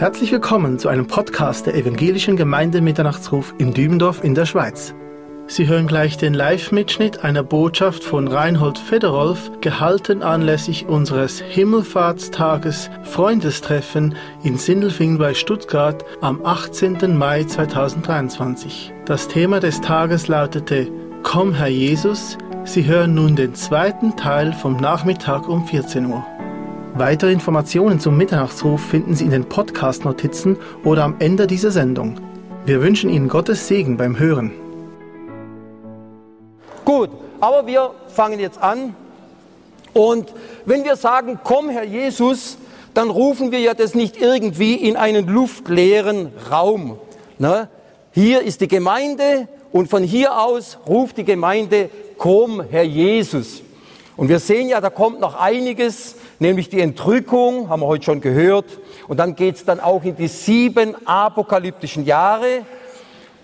Herzlich willkommen zu einem Podcast der Evangelischen Gemeinde Mitternachtsruf in Dübendorf in der Schweiz. Sie hören gleich den Live-Mitschnitt einer Botschaft von Reinhold Federolf, gehalten anlässlich unseres Himmelfahrtstages Freundestreffen in Sindelfingen bei Stuttgart am 18. Mai 2023. Das Thema des Tages lautete Komm Herr Jesus, Sie hören nun den zweiten Teil vom Nachmittag um 14 Uhr. Weitere Informationen zum Mitternachtsruf finden Sie in den Podcast-Notizen oder am Ende dieser Sendung. Wir wünschen Ihnen Gottes Segen beim Hören. Gut, aber wir fangen jetzt an. Und wenn wir sagen, komm Herr Jesus, dann rufen wir ja das nicht irgendwie in einen luftleeren Raum. Ne? Hier ist die Gemeinde und von hier aus ruft die Gemeinde, komm Herr Jesus. Und wir sehen ja, da kommt noch einiges, nämlich die Entrückung, haben wir heute schon gehört. Und dann geht es dann auch in die sieben apokalyptischen Jahre.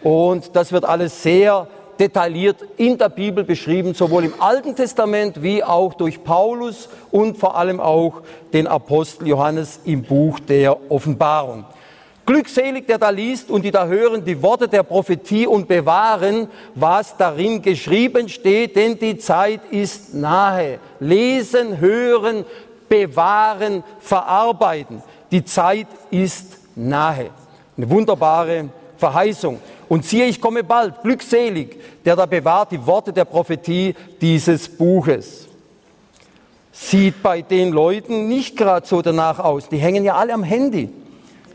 Und das wird alles sehr detailliert in der Bibel beschrieben, sowohl im Alten Testament wie auch durch Paulus und vor allem auch den Apostel Johannes im Buch der Offenbarung. Glückselig, der da liest und die da hören die Worte der Prophetie und bewahren, was darin geschrieben steht, denn die Zeit ist nahe. Lesen, hören, bewahren, verarbeiten. Die Zeit ist nahe. Eine wunderbare Verheißung. Und siehe, ich komme bald, glückselig, der da bewahrt die Worte der Prophetie dieses Buches. Sieht bei den Leuten nicht gerade so danach aus. Die hängen ja alle am Handy.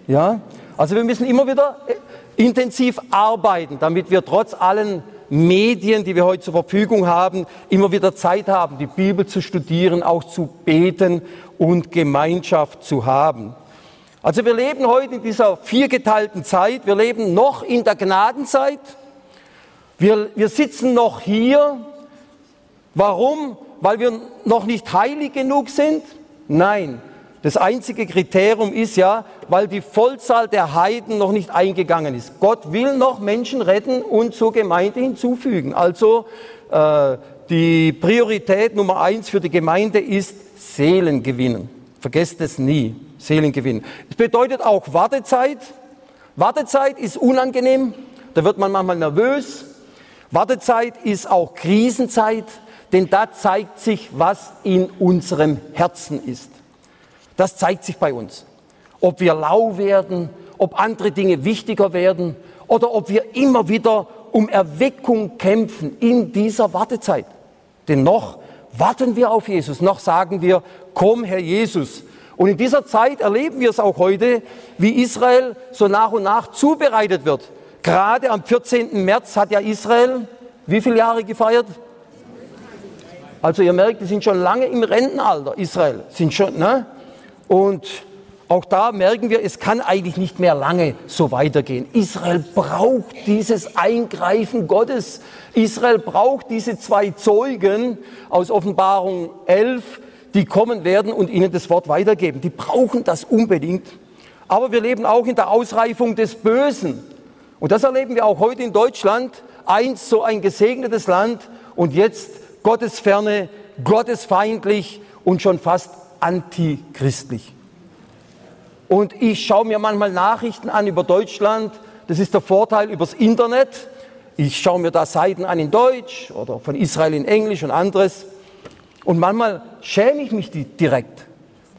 Ja? Also wir müssen immer wieder äh, intensiv arbeiten, damit wir trotz allen Medien, die wir heute zur Verfügung haben, immer wieder Zeit haben, die Bibel zu studieren, auch zu beten und Gemeinschaft zu haben. Also wir leben heute in dieser viergeteilten Zeit. Wir leben noch in der Gnadenzeit. Wir, wir sitzen noch hier. Warum? Weil wir noch nicht heilig genug sind? Nein. Das einzige Kriterium ist ja, weil die Vollzahl der Heiden noch nicht eingegangen ist. Gott will noch Menschen retten und zur Gemeinde hinzufügen. Also äh, die Priorität Nummer eins für die Gemeinde ist Seelen gewinnen. Vergesst es nie. Seelengewinn. Es bedeutet auch Wartezeit. Wartezeit ist unangenehm, da wird man manchmal nervös. Wartezeit ist auch Krisenzeit, denn da zeigt sich, was in unserem Herzen ist. Das zeigt sich bei uns. Ob wir lau werden, ob andere Dinge wichtiger werden oder ob wir immer wieder um Erweckung kämpfen in dieser Wartezeit. Denn noch warten wir auf Jesus, noch sagen wir, komm Herr Jesus, und in dieser Zeit erleben wir es auch heute, wie Israel so nach und nach zubereitet wird. Gerade am 14. März hat ja Israel wie viele Jahre gefeiert? Also ihr merkt, die sind schon lange im Rentenalter, Israel. Sind schon, ne? Und auch da merken wir, es kann eigentlich nicht mehr lange so weitergehen. Israel braucht dieses Eingreifen Gottes. Israel braucht diese zwei Zeugen aus Offenbarung 11, die kommen werden und ihnen das Wort weitergeben. Die brauchen das unbedingt. Aber wir leben auch in der Ausreifung des Bösen. Und das erleben wir auch heute in Deutschland. Einst so ein gesegnetes Land und jetzt gottesferne, gottesfeindlich und schon fast antichristlich. Und ich schaue mir manchmal Nachrichten an über Deutschland. Das ist der Vorteil übers Internet. Ich schaue mir da Seiten an in Deutsch oder von Israel in Englisch und anderes. Und manchmal schäme ich mich direkt,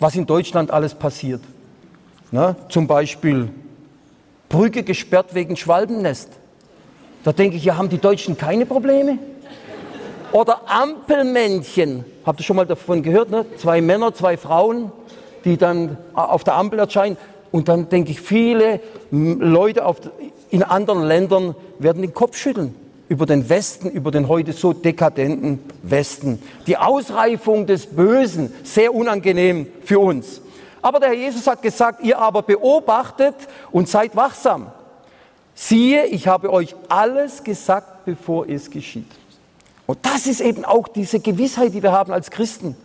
was in Deutschland alles passiert. Na, zum Beispiel Brücke gesperrt wegen Schwalbennest. Da denke ich, ja, haben die Deutschen keine Probleme? Oder Ampelmännchen. Habt ihr schon mal davon gehört? Ne? Zwei Männer, zwei Frauen, die dann auf der Ampel erscheinen. Und dann denke ich, viele Leute auf, in anderen Ländern werden den Kopf schütteln über den Westen, über den heute so dekadenten Westen. Die Ausreifung des Bösen, sehr unangenehm für uns. Aber der Herr Jesus hat gesagt, ihr aber beobachtet und seid wachsam. Siehe, ich habe euch alles gesagt, bevor es geschieht. Und das ist eben auch diese Gewissheit, die wir haben als Christen.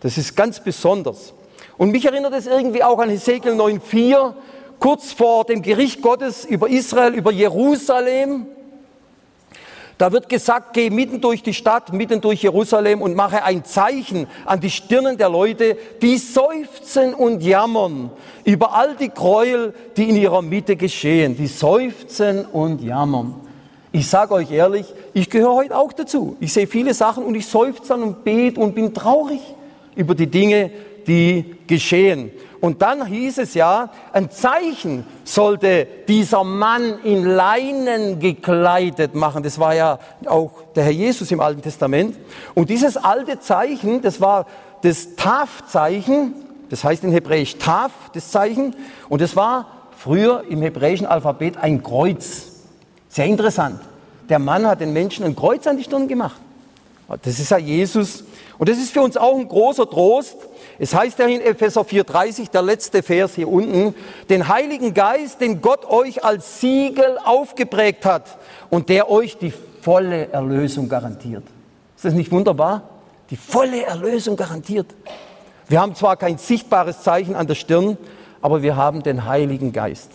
Das ist ganz besonders. Und mich erinnert es irgendwie auch an Hesekiel 9,4, kurz vor dem Gericht Gottes über Israel, über Jerusalem. Da wird gesagt, geh mitten durch die Stadt, mitten durch Jerusalem und mache ein Zeichen an die Stirnen der Leute, die seufzen und jammern über all die Gräuel, die in ihrer Mitte geschehen. Die seufzen und jammern. Ich sage euch ehrlich, ich gehöre heute auch dazu. Ich sehe viele Sachen und ich seufze und bete und bin traurig über die Dinge, die geschehen. Und dann hieß es ja, ein Zeichen sollte dieser Mann in Leinen gekleidet machen. Das war ja auch der Herr Jesus im Alten Testament. Und dieses alte Zeichen, das war das Taf-Zeichen, das heißt in Hebräisch Taf, das Zeichen. Und es war früher im hebräischen Alphabet ein Kreuz. Sehr interessant. Der Mann hat den Menschen ein Kreuz an die Stirn gemacht. Das ist ja Jesus. Und das ist für uns auch ein großer Trost, es heißt ja in Epheser 4,30, der letzte Vers hier unten, den Heiligen Geist, den Gott euch als Siegel aufgeprägt hat und der euch die volle Erlösung garantiert. Ist das nicht wunderbar? Die volle Erlösung garantiert. Wir haben zwar kein sichtbares Zeichen an der Stirn, aber wir haben den Heiligen Geist.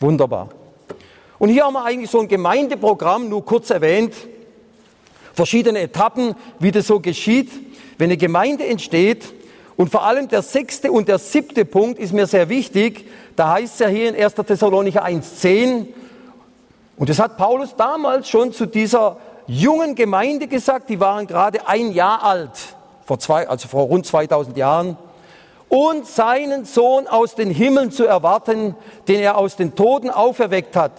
Wunderbar. Und hier haben wir eigentlich so ein Gemeindeprogramm, nur kurz erwähnt, verschiedene Etappen, wie das so geschieht. Wenn eine Gemeinde entsteht, und vor allem der sechste und der siebte Punkt ist mir sehr wichtig. Da heißt es ja hier in 1. Thessalonicher 1,10, und das hat Paulus damals schon zu dieser jungen Gemeinde gesagt, die waren gerade ein Jahr alt, vor zwei, also vor rund 2000 Jahren, und seinen Sohn aus den Himmeln zu erwarten, den er aus den Toden auferweckt hat.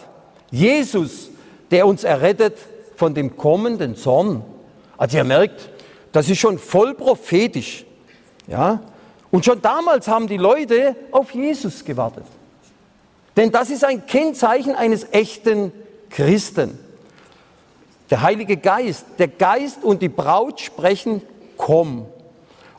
Jesus, der uns errettet von dem kommenden Zorn. Also ihr merkt, das ist schon voll prophetisch. Ja? Und schon damals haben die Leute auf Jesus gewartet. Denn das ist ein Kennzeichen eines echten Christen. Der Heilige Geist, der Geist und die Braut sprechen, komm.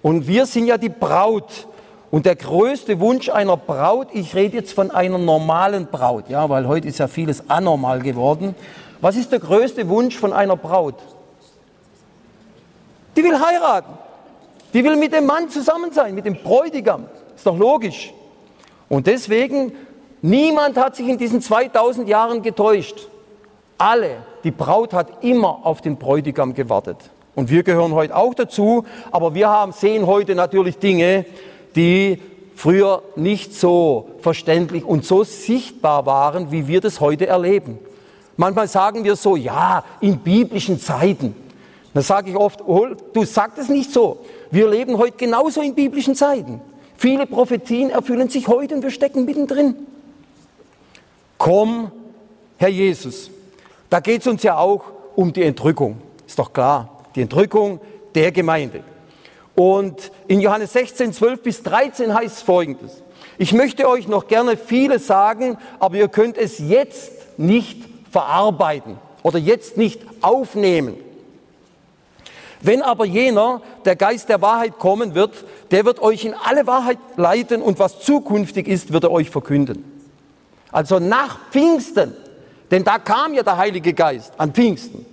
Und wir sind ja die Braut. Und der größte Wunsch einer Braut, ich rede jetzt von einer normalen Braut, ja, weil heute ist ja vieles anormal geworden. Was ist der größte Wunsch von einer Braut? Die will heiraten. Die will mit dem Mann zusammen sein, mit dem Bräutigam. Ist doch logisch. Und deswegen, niemand hat sich in diesen 2000 Jahren getäuscht. Alle, die Braut hat immer auf den Bräutigam gewartet. Und wir gehören heute auch dazu, aber wir haben, sehen heute natürlich Dinge, die früher nicht so verständlich und so sichtbar waren, wie wir das heute erleben. Manchmal sagen wir so, ja, in biblischen Zeiten. Dann sage ich oft, oh, du sagst es nicht so. Wir leben heute genauso in biblischen Zeiten. Viele Prophetien erfüllen sich heute und wir stecken mittendrin. Komm, Herr Jesus. Da geht es uns ja auch um die Entrückung. Ist doch klar. Die Entrückung der Gemeinde. Und in Johannes 16, 12 bis 13 heißt es folgendes. Ich möchte euch noch gerne vieles sagen, aber ihr könnt es jetzt nicht verarbeiten oder jetzt nicht aufnehmen. Wenn aber jener, der Geist der Wahrheit kommen wird, der wird euch in alle Wahrheit leiten und was zukünftig ist, wird er euch verkünden. Also nach Pfingsten, denn da kam ja der Heilige Geist an Pfingsten.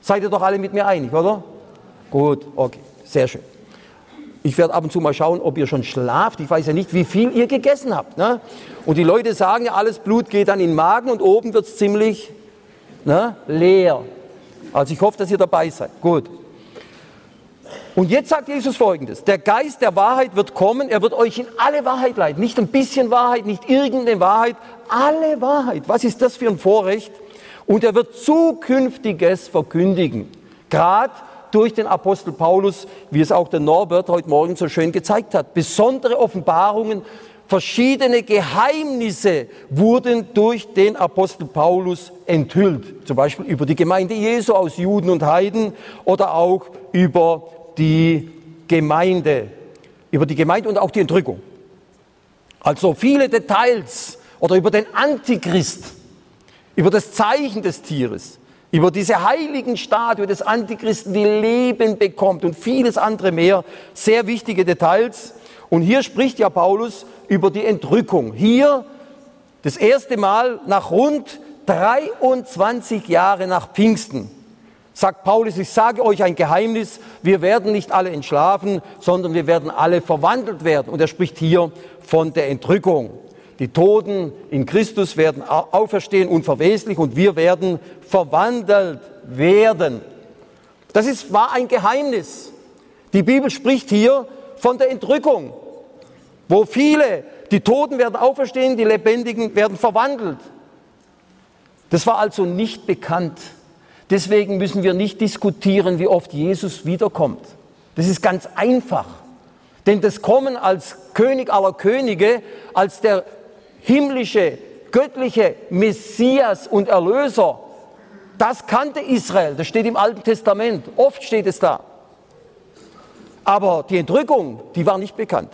Seid ihr doch alle mit mir einig, oder? Gut, okay, sehr schön. Ich werde ab und zu mal schauen, ob ihr schon schlaft. Ich weiß ja nicht, wie viel ihr gegessen habt. Ne? Und die Leute sagen ja, alles Blut geht dann in den Magen und oben wird es ziemlich ne, leer. Also ich hoffe, dass ihr dabei seid. Gut. Und jetzt sagt Jesus folgendes, der Geist der Wahrheit wird kommen, er wird euch in alle Wahrheit leiten, nicht ein bisschen Wahrheit, nicht irgendeine Wahrheit, alle Wahrheit. Was ist das für ein Vorrecht? Und er wird Zukünftiges verkündigen, gerade durch den Apostel Paulus, wie es auch der Norbert heute Morgen so schön gezeigt hat. Besondere Offenbarungen, verschiedene Geheimnisse wurden durch den Apostel Paulus enthüllt. Zum Beispiel über die Gemeinde Jesu aus Juden und Heiden oder auch über die Gemeinde, über die Gemeinde und auch die Entrückung. Also viele Details oder über den Antichrist, über das Zeichen des Tieres, über diese heiligen Statue des Antichristen, die Leben bekommt und vieles andere mehr. Sehr wichtige Details. Und hier spricht ja Paulus über die Entrückung. Hier das erste Mal nach rund 23 Jahren nach Pfingsten sagt Paulus, ich sage euch ein Geheimnis, wir werden nicht alle entschlafen, sondern wir werden alle verwandelt werden. Und er spricht hier von der Entrückung. Die Toten in Christus werden auferstehen unverweslich und wir werden verwandelt werden. Das ist, war ein Geheimnis. Die Bibel spricht hier von der Entrückung, wo viele, die Toten werden auferstehen, die Lebendigen werden verwandelt. Das war also nicht bekannt. Deswegen müssen wir nicht diskutieren, wie oft Jesus wiederkommt. Das ist ganz einfach. Denn das Kommen als König aller Könige, als der himmlische, göttliche Messias und Erlöser, das kannte Israel. Das steht im Alten Testament. Oft steht es da. Aber die Entrückung, die war nicht bekannt.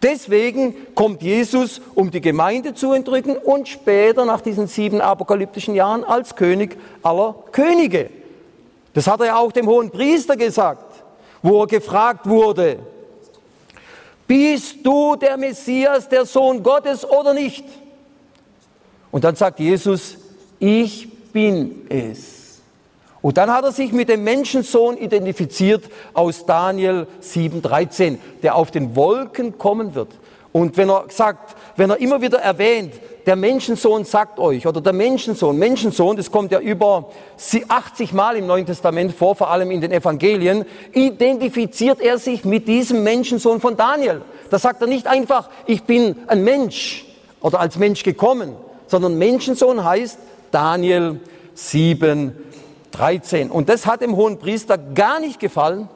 Deswegen kommt Jesus, um die Gemeinde zu entrücken und später nach diesen sieben apokalyptischen Jahren als König aller Könige. Das hat er ja auch dem hohen Priester gesagt, wo er gefragt wurde, bist du der Messias, der Sohn Gottes oder nicht? Und dann sagt Jesus, ich bin es. Und dann hat er sich mit dem Menschensohn identifiziert aus Daniel 7,13, der auf den Wolken kommen wird. Und wenn er sagt, wenn er immer wieder erwähnt, der Menschensohn sagt euch, oder der Menschensohn, Menschensohn, das kommt ja über 80 Mal im Neuen Testament vor, vor allem in den Evangelien, identifiziert er sich mit diesem Menschensohn von Daniel. Da sagt er nicht einfach, ich bin ein Mensch oder als Mensch gekommen, sondern Menschensohn heißt Daniel 7, 13. Und das hat dem hohen Priester gar nicht gefallen,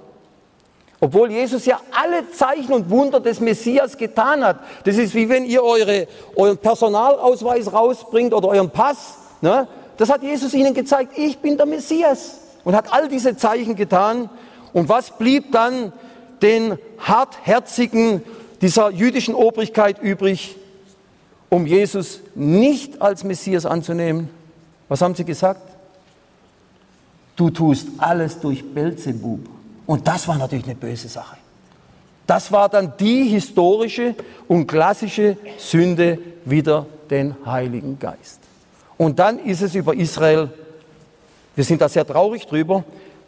obwohl Jesus ja alle Zeichen und Wunder des Messias getan hat. Das ist wie wenn ihr eure, euren Personalausweis rausbringt oder euren Pass. Ne? Das hat Jesus ihnen gezeigt, ich bin der Messias. Und hat all diese Zeichen getan. Und was blieb dann den hartherzigen dieser jüdischen Obrigkeit übrig, um Jesus nicht als Messias anzunehmen? Was haben sie gesagt? Du tust alles durch Belzebub. Und das war natürlich eine böse Sache. Das war dann die historische und klassische Sünde wider den Heiligen Geist. Und dann ist es über Israel, wir sind da sehr traurig drüber,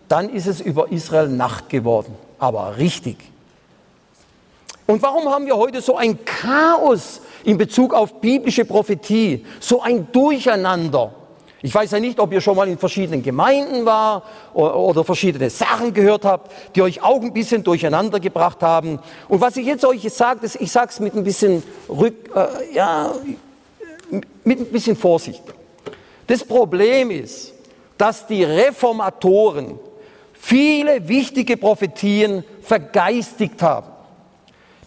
dann ist es über Israel Nacht geworden. Aber richtig. Und warum haben wir heute so ein Chaos in Bezug auf biblische Prophetie, so ein Durcheinander? Ich weiß ja nicht, ob ihr schon mal in verschiedenen Gemeinden war oder verschiedene Sachen gehört habt, die euch auch ein bisschen durcheinander gebracht haben. Und was ich jetzt euch sage, ich sage es mit ein bisschen Rück, äh, ja, mit ein bisschen Vorsicht. Das Problem ist, dass die Reformatoren viele wichtige Prophetien vergeistigt haben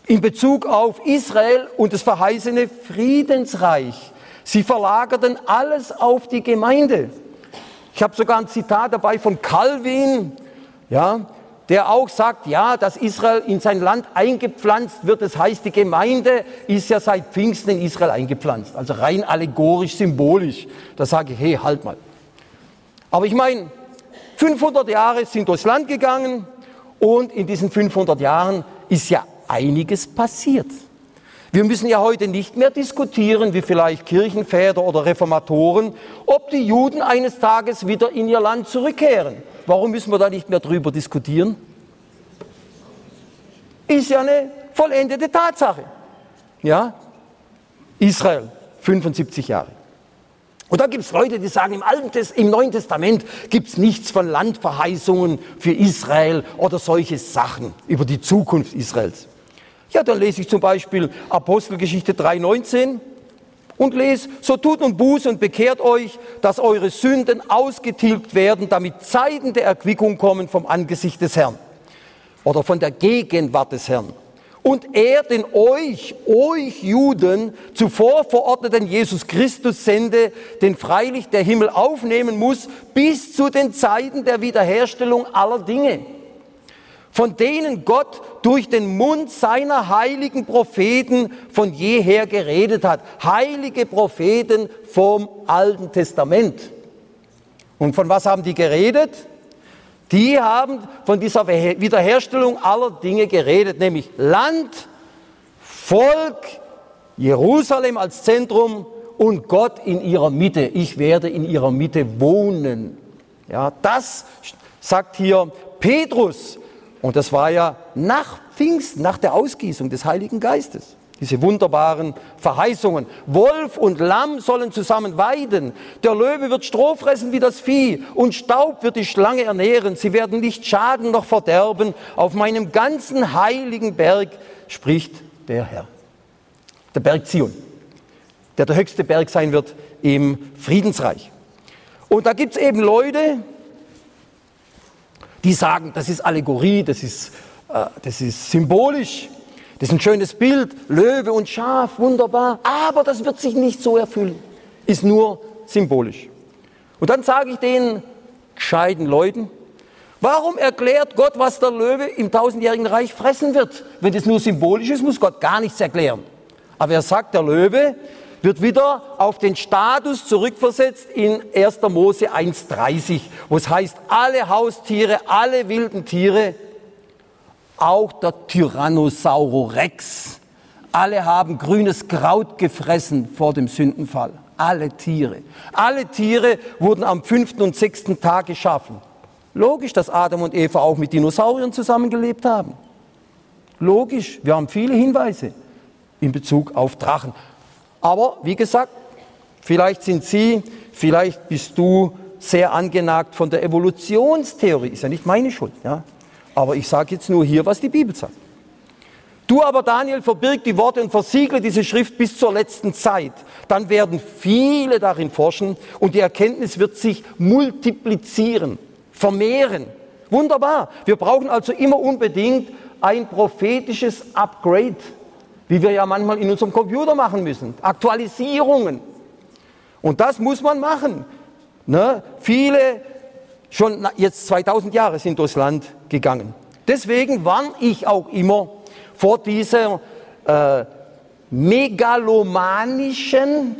in Bezug auf Israel und das verheißene Friedensreich. Sie verlagerten alles auf die Gemeinde. Ich habe sogar ein Zitat dabei von Calvin, ja, der auch sagt, ja, dass Israel in sein Land eingepflanzt wird. Das heißt, die Gemeinde ist ja seit Pfingsten in Israel eingepflanzt. Also rein allegorisch, symbolisch. Da sage ich, hey, halt mal. Aber ich meine, 500 Jahre sind durchs Land gegangen und in diesen 500 Jahren ist ja einiges passiert. Wir müssen ja heute nicht mehr diskutieren, wie vielleicht Kirchenväter oder Reformatoren, ob die Juden eines Tages wieder in ihr Land zurückkehren. Warum müssen wir da nicht mehr drüber diskutieren? Ist ja eine vollendete Tatsache. Ja? Israel, 75 Jahre. Und da gibt es Leute, die sagen, im, Alten, im Neuen Testament gibt es nichts von Landverheißungen für Israel oder solche Sachen über die Zukunft Israels. Ja, dann lese ich zum Beispiel Apostelgeschichte 3,19 und lese, so tut nun Buße und bekehrt euch, dass eure Sünden ausgetilgt werden, damit Zeiten der Erquickung kommen vom Angesicht des Herrn oder von der Gegenwart des Herrn. Und er den euch, euch Juden, zuvor verordneten Jesus Christus sende, den freilich der Himmel aufnehmen muss, bis zu den Zeiten der Wiederherstellung aller Dinge von denen Gott durch den Mund seiner heiligen Propheten von jeher geredet hat. Heilige Propheten vom Alten Testament. Und von was haben die geredet? Die haben von dieser Wiederherstellung aller Dinge geredet, nämlich Land, Volk, Jerusalem als Zentrum und Gott in ihrer Mitte. Ich werde in ihrer Mitte wohnen. Ja, das sagt hier Petrus und das war ja nach Pfingsten, nach der Ausgießung des Heiligen Geistes. Diese wunderbaren Verheißungen. Wolf und Lamm sollen zusammen weiden. Der Löwe wird Stroh fressen wie das Vieh und Staub wird die Schlange ernähren. Sie werden nicht schaden noch verderben. Auf meinem ganzen heiligen Berg spricht der Herr. Der Berg Zion, der der höchste Berg sein wird im Friedensreich. Und da gibt es eben Leute, die sagen, das ist Allegorie, das ist, äh, das ist symbolisch. Das ist ein schönes Bild, Löwe und Schaf, wunderbar, aber das wird sich nicht so erfüllen, ist nur symbolisch. Und dann sage ich den gescheiten Leuten, warum erklärt Gott, was der Löwe im tausendjährigen Reich fressen wird? Wenn das nur symbolisch ist, muss Gott gar nichts erklären. Aber er sagt, der Löwe wird wieder auf den Status zurückversetzt in 1. Mose 1.30, wo es heißt, alle Haustiere, alle wilden Tiere auch der Tyrannosaurus Rex. Alle haben grünes Kraut gefressen vor dem Sündenfall. Alle Tiere. Alle Tiere wurden am fünften und sechsten Tag geschaffen. Logisch, dass Adam und Eva auch mit Dinosauriern zusammengelebt haben. Logisch, wir haben viele Hinweise in Bezug auf Drachen. Aber wie gesagt, vielleicht sind Sie, vielleicht bist du sehr angenagt von der Evolutionstheorie. Ist ja nicht meine Schuld. Ja? Aber ich sage jetzt nur hier, was die Bibel sagt. Du aber, Daniel, verbirg die Worte und versiegle diese Schrift bis zur letzten Zeit. Dann werden viele darin forschen und die Erkenntnis wird sich multiplizieren, vermehren. Wunderbar. Wir brauchen also immer unbedingt ein prophetisches Upgrade, wie wir ja manchmal in unserem Computer machen müssen. Aktualisierungen. Und das muss man machen. Ne? Viele schon jetzt 2000 Jahre sind durchs Land gegangen. Deswegen warne ich auch immer vor dieser äh, megalomanischen,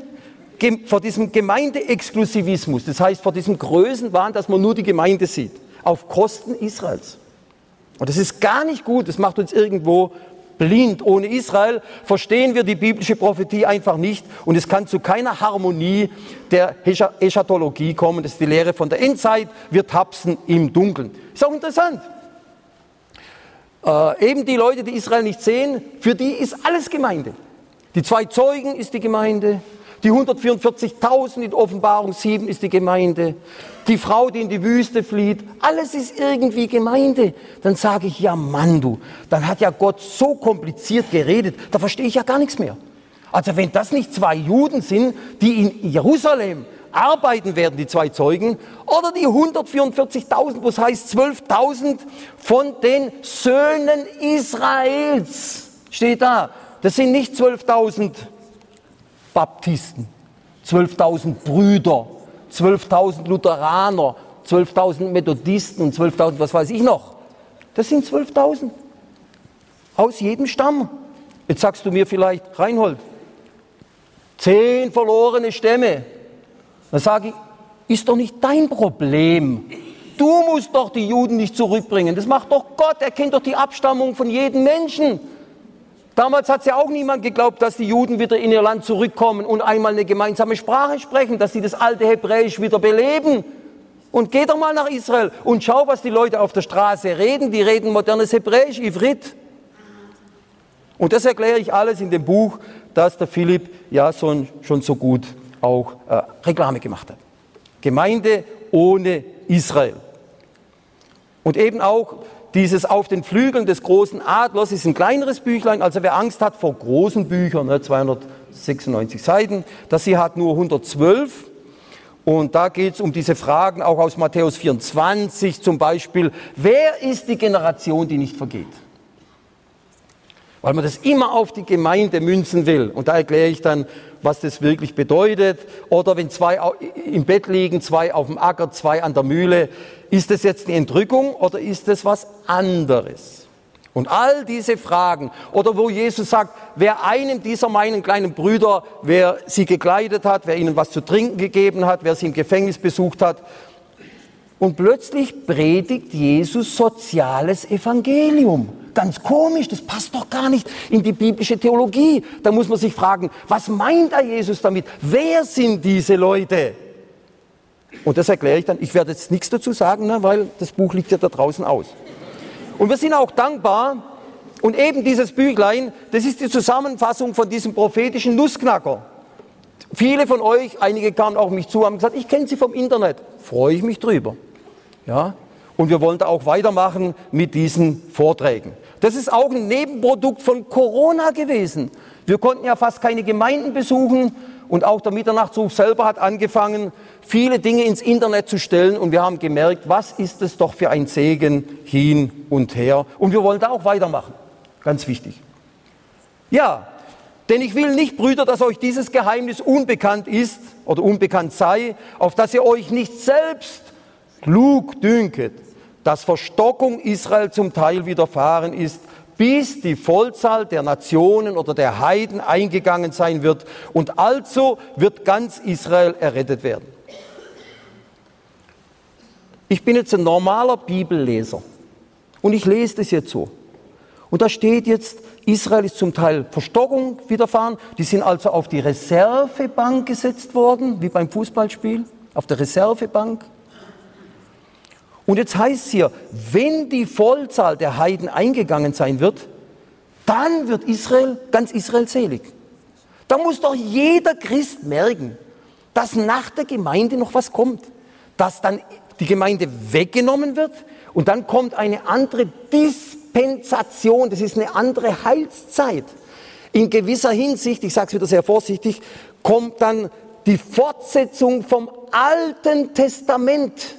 vor diesem Gemeindeexklusivismus, das heißt vor diesem Größenwahn, dass man nur die Gemeinde sieht, auf Kosten Israels. Und das ist gar nicht gut, das macht uns irgendwo blind. Ohne Israel verstehen wir die biblische Prophetie einfach nicht und es kann zu keiner Harmonie der Eschatologie kommen. Das ist die Lehre von der Endzeit. Wir tapsen im Dunkeln. Ist auch interessant. Äh, eben die Leute, die Israel nicht sehen, für die ist alles Gemeinde. Die zwei Zeugen ist die Gemeinde, die 144.000 in Offenbarung 7 ist die Gemeinde, die Frau, die in die Wüste flieht, alles ist irgendwie Gemeinde. Dann sage ich, ja Mann du, dann hat ja Gott so kompliziert geredet, da verstehe ich ja gar nichts mehr. Also wenn das nicht zwei Juden sind, die in Jerusalem arbeiten werden, die zwei Zeugen, oder die 144.000, wo es heißt 12.000 von den Söhnen Israels, steht da. Das sind nicht 12.000 Baptisten, 12.000 Brüder, 12.000 Lutheraner, 12.000 Methodisten und 12.000, was weiß ich noch. Das sind 12.000 aus jedem Stamm. Jetzt sagst du mir vielleicht, Reinhold, zehn verlorene Stämme. Dann sage ich, ist doch nicht dein Problem. Du musst doch die Juden nicht zurückbringen. Das macht doch Gott. Er kennt doch die Abstammung von jedem Menschen. Damals hat es ja auch niemand geglaubt, dass die Juden wieder in ihr Land zurückkommen und einmal eine gemeinsame Sprache sprechen, dass sie das alte Hebräisch wieder beleben. Und geh doch mal nach Israel und schau, was die Leute auf der Straße reden. Die reden modernes Hebräisch, Ivrit. Und das erkläre ich alles in dem Buch, das der Philipp Jason schon so gut auch äh, Reklame gemacht hat. Gemeinde ohne Israel. Und eben auch dieses Auf den Flügeln des großen Adlers ist ein kleineres Büchlein, also wer Angst hat vor großen Büchern, ne, 296 Seiten, das hier hat nur 112. Und da geht es um diese Fragen, auch aus Matthäus 24 zum Beispiel. Wer ist die Generation, die nicht vergeht? Weil man das immer auf die Gemeinde münzen will. Und da erkläre ich dann, was das wirklich bedeutet. Oder wenn zwei im Bett liegen, zwei auf dem Acker, zwei an der Mühle. Ist das jetzt eine Entrückung oder ist das was anderes? Und all diese Fragen, oder wo Jesus sagt, wer einem dieser meinen kleinen Brüder, wer sie gekleidet hat, wer ihnen was zu trinken gegeben hat, wer sie im Gefängnis besucht hat, und plötzlich predigt Jesus soziales Evangelium. Ganz komisch, das passt doch gar nicht in die biblische Theologie. Da muss man sich fragen, was meint da Jesus damit? Wer sind diese Leute? Und das erkläre ich dann. Ich werde jetzt nichts dazu sagen, ne, weil das Buch liegt ja da draußen aus. Und wir sind auch dankbar, Und eben dieses Büchlein, das ist die Zusammenfassung von diesem prophetischen Nussknacker. Viele von euch, einige kamen auch mich zu, haben gesagt, ich kenne sie vom Internet. Freue ich mich drüber. Ja? Und wir wollen da auch weitermachen mit diesen Vorträgen. Das ist auch ein Nebenprodukt von Corona gewesen. Wir konnten ja fast keine Gemeinden besuchen und auch der Mitternachtsruf selber hat angefangen, viele Dinge ins Internet zu stellen und wir haben gemerkt, was ist es doch für ein Segen hin und her. Und wir wollen da auch weitermachen. Ganz wichtig. Ja, denn ich will nicht, Brüder, dass euch dieses Geheimnis unbekannt ist oder unbekannt sei, auf dass ihr euch nicht selbst klug dünket, dass Verstockung Israel zum Teil widerfahren ist, bis die Vollzahl der Nationen oder der Heiden eingegangen sein wird. Und also wird ganz Israel errettet werden. Ich bin jetzt ein normaler Bibelleser und ich lese das jetzt so. Und da steht jetzt, Israel ist zum Teil Verstockung widerfahren. Die sind also auf die Reservebank gesetzt worden, wie beim Fußballspiel, auf der Reservebank. Und jetzt heißt es hier, wenn die Vollzahl der Heiden eingegangen sein wird, dann wird Israel, ganz Israel selig. Da muss doch jeder Christ merken, dass nach der Gemeinde noch was kommt. Dass dann die Gemeinde weggenommen wird und dann kommt eine andere Dispensation, das ist eine andere Heilszeit. In gewisser Hinsicht, ich sage es wieder sehr vorsichtig, kommt dann die Fortsetzung vom Alten Testament.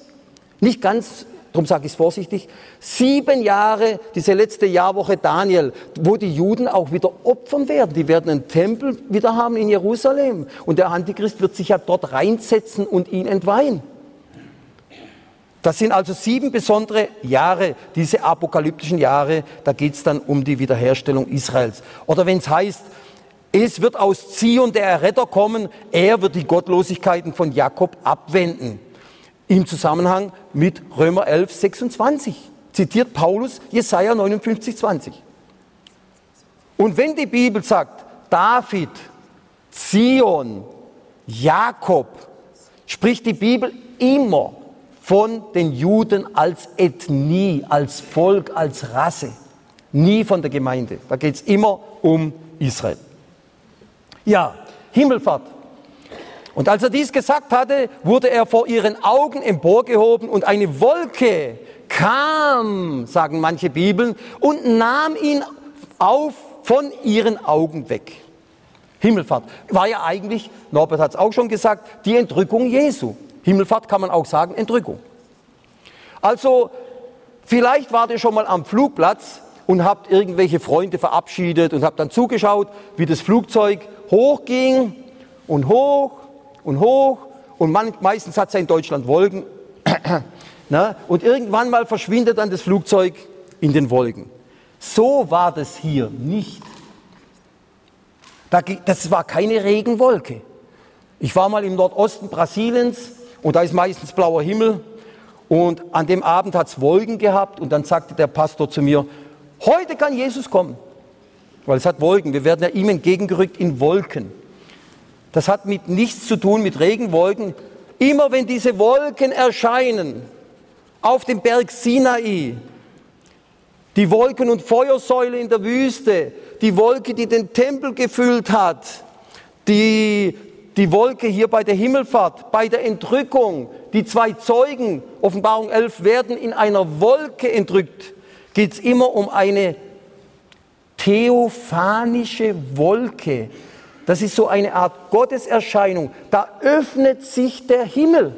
Nicht ganz, darum sage ich es vorsichtig, sieben Jahre, diese letzte Jahrwoche Daniel, wo die Juden auch wieder opfern werden. Die werden einen Tempel wieder haben in Jerusalem. Und der Antichrist wird sich ja dort reinsetzen und ihn entweihen. Das sind also sieben besondere Jahre, diese apokalyptischen Jahre, da geht es dann um die Wiederherstellung Israels. Oder wenn es heißt, es wird aus Zion der Erretter kommen, er wird die Gottlosigkeiten von Jakob abwenden im Zusammenhang mit Römer 11, 26. Zitiert Paulus Jesaja 59, 20. Und wenn die Bibel sagt, David, Zion, Jakob, spricht die Bibel immer von den Juden als Ethnie, als Volk, als Rasse. Nie von der Gemeinde. Da geht es immer um Israel. Ja, Himmelfahrt. Und als er dies gesagt hatte, wurde er vor ihren Augen emporgehoben und eine Wolke kam, sagen manche Bibeln, und nahm ihn auf von ihren Augen weg. Himmelfahrt war ja eigentlich, Norbert hat es auch schon gesagt, die Entrückung Jesu. Himmelfahrt kann man auch sagen, Entrückung. Also, vielleicht wart ihr schon mal am Flugplatz und habt irgendwelche Freunde verabschiedet und habt dann zugeschaut, wie das Flugzeug hochging und hoch und hoch und man, meistens hat es ja in Deutschland Wolken. Na, und irgendwann mal verschwindet dann das Flugzeug in den Wolken. So war das hier nicht. Das war keine Regenwolke. Ich war mal im Nordosten Brasiliens und da ist meistens blauer Himmel und an dem Abend hat es Wolken gehabt und dann sagte der Pastor zu mir, heute kann Jesus kommen, weil es hat Wolken. Wir werden ja ihm entgegengerückt in Wolken. Das hat mit nichts zu tun mit Regenwolken. Immer wenn diese Wolken erscheinen auf dem Berg Sinai, die Wolken- und Feuersäule in der Wüste, die Wolke, die den Tempel gefüllt hat, die, die Wolke hier bei der Himmelfahrt, bei der Entrückung, die zwei Zeugen, Offenbarung 11, werden in einer Wolke entrückt, geht es immer um eine theophanische Wolke, das ist so eine Art Gotteserscheinung. Da öffnet sich der Himmel.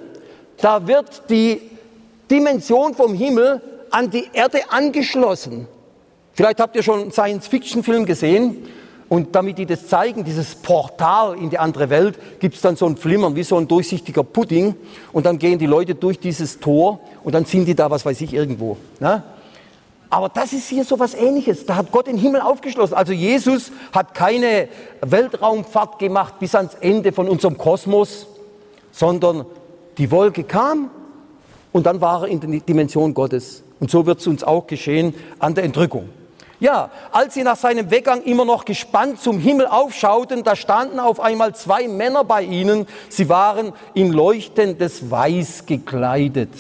Da wird die Dimension vom Himmel an die Erde angeschlossen. Vielleicht habt ihr schon einen Science-Fiction-Film gesehen. Und damit die das zeigen, dieses Portal in die andere Welt, gibt es dann so ein Flimmern, wie so ein durchsichtiger Pudding. Und dann gehen die Leute durch dieses Tor und dann sind die da, was weiß ich, irgendwo. Ne? Aber das ist hier so was Ähnliches. Da hat Gott den Himmel aufgeschlossen. Also Jesus hat keine Weltraumfahrt gemacht bis ans Ende von unserem Kosmos, sondern die Wolke kam und dann war er in der Dimension Gottes. Und so wird es uns auch geschehen an der Entrückung. Ja, als sie nach seinem Weggang immer noch gespannt zum Himmel aufschauten, da standen auf einmal zwei Männer bei ihnen. Sie waren in leuchtendes Weiß gekleidet.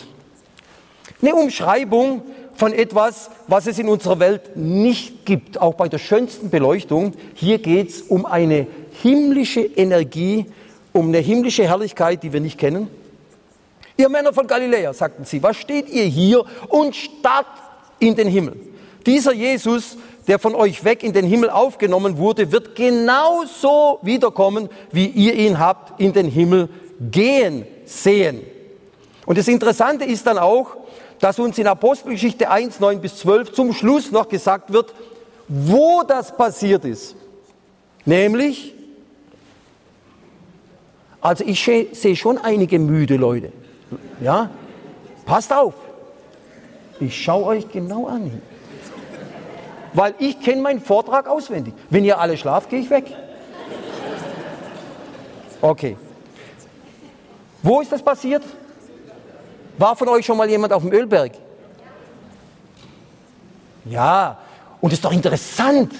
Eine Umschreibung von etwas, was es in unserer Welt nicht gibt, auch bei der schönsten Beleuchtung. Hier geht es um eine himmlische Energie, um eine himmlische Herrlichkeit, die wir nicht kennen. Ihr Männer von Galiläa, sagten sie, was steht ihr hier und starrt in den Himmel? Dieser Jesus, der von euch weg in den Himmel aufgenommen wurde, wird genauso wiederkommen, wie ihr ihn habt in den Himmel gehen sehen. Und das Interessante ist dann auch, dass uns in Apostelgeschichte 1, 9 bis 12 zum Schluss noch gesagt wird, wo das passiert ist. Nämlich, also ich sehe schon einige müde Leute. Ja, passt auf. Ich schaue euch genau an. Weil ich kenne meinen Vortrag auswendig. Wenn ihr alle schlaft, gehe ich weg. Okay. Wo ist das passiert? War von euch schon mal jemand auf dem Ölberg? Ja, und es ist doch interessant.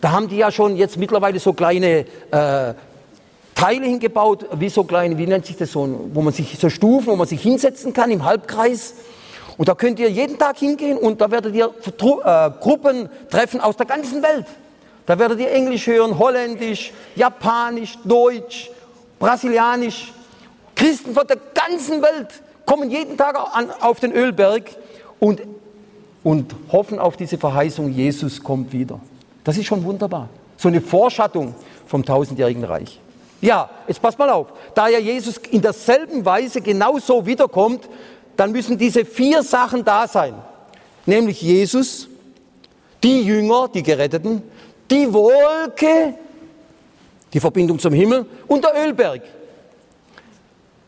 Da haben die ja schon jetzt mittlerweile so kleine äh, Teile hingebaut, wie so kleine, wie nennt sich das so, wo man sich so Stufen, wo man sich hinsetzen kann im Halbkreis. Und da könnt ihr jeden Tag hingehen und da werdet ihr äh, Gruppen treffen aus der ganzen Welt. Da werdet ihr Englisch hören, Holländisch, Japanisch, Deutsch, Brasilianisch. Christen von der ganzen Welt kommen jeden Tag auf den Ölberg und, und hoffen auf diese Verheißung, Jesus kommt wieder. Das ist schon wunderbar. So eine Vorschattung vom tausendjährigen Reich. Ja, jetzt passt mal auf. Da ja Jesus in derselben Weise genauso wiederkommt, dann müssen diese vier Sachen da sein. Nämlich Jesus, die Jünger, die Geretteten, die Wolke, die Verbindung zum Himmel und der Ölberg.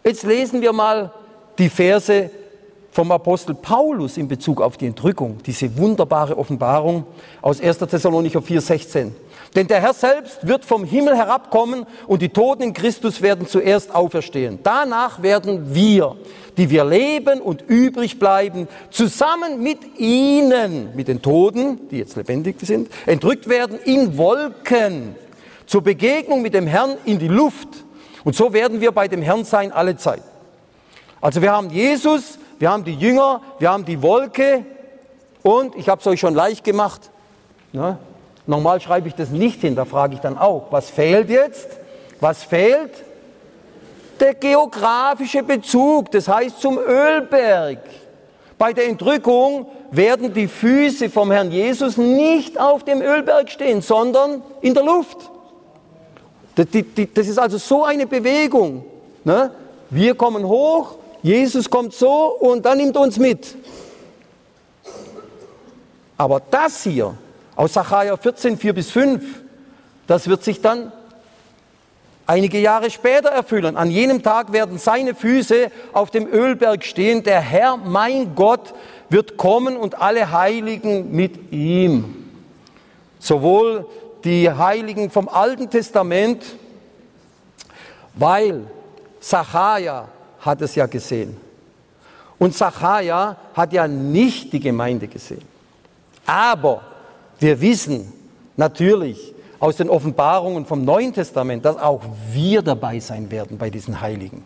Jetzt lesen wir mal die Verse vom Apostel Paulus in Bezug auf die Entrückung, diese wunderbare Offenbarung aus 1. Thessalonicher 4,16. Denn der Herr selbst wird vom Himmel herabkommen und die Toten in Christus werden zuerst auferstehen. Danach werden wir, die wir leben und übrig bleiben, zusammen mit ihnen, mit den Toten, die jetzt lebendig sind, entrückt werden in Wolken zur Begegnung mit dem Herrn in die Luft. Und so werden wir bei dem Herrn sein alle Zeit. Also wir haben Jesus, wir haben die Jünger, wir haben die Wolke und ich habe es euch schon leicht gemacht. Ne? Normal schreibe ich das nicht hin, da frage ich dann auch, was fehlt jetzt? Was fehlt? Der geografische Bezug, das heißt zum Ölberg. Bei der Entrückung werden die Füße vom Herrn Jesus nicht auf dem Ölberg stehen, sondern in der Luft. Das ist also so eine Bewegung. Ne? Wir kommen hoch, Jesus kommt so und dann nimmt uns mit. Aber das hier aus Sacharja 14, 4 bis 5, das wird sich dann einige Jahre später erfüllen. An jenem Tag werden seine Füße auf dem Ölberg stehen. Der Herr, mein Gott, wird kommen und alle Heiligen mit ihm. Sowohl die Heiligen vom Alten Testament, weil Sacharja hat es ja gesehen. Und Sacharja hat ja nicht die Gemeinde gesehen. Aber wir wissen natürlich aus den Offenbarungen vom Neuen Testament, dass auch wir dabei sein werden bei diesen Heiligen.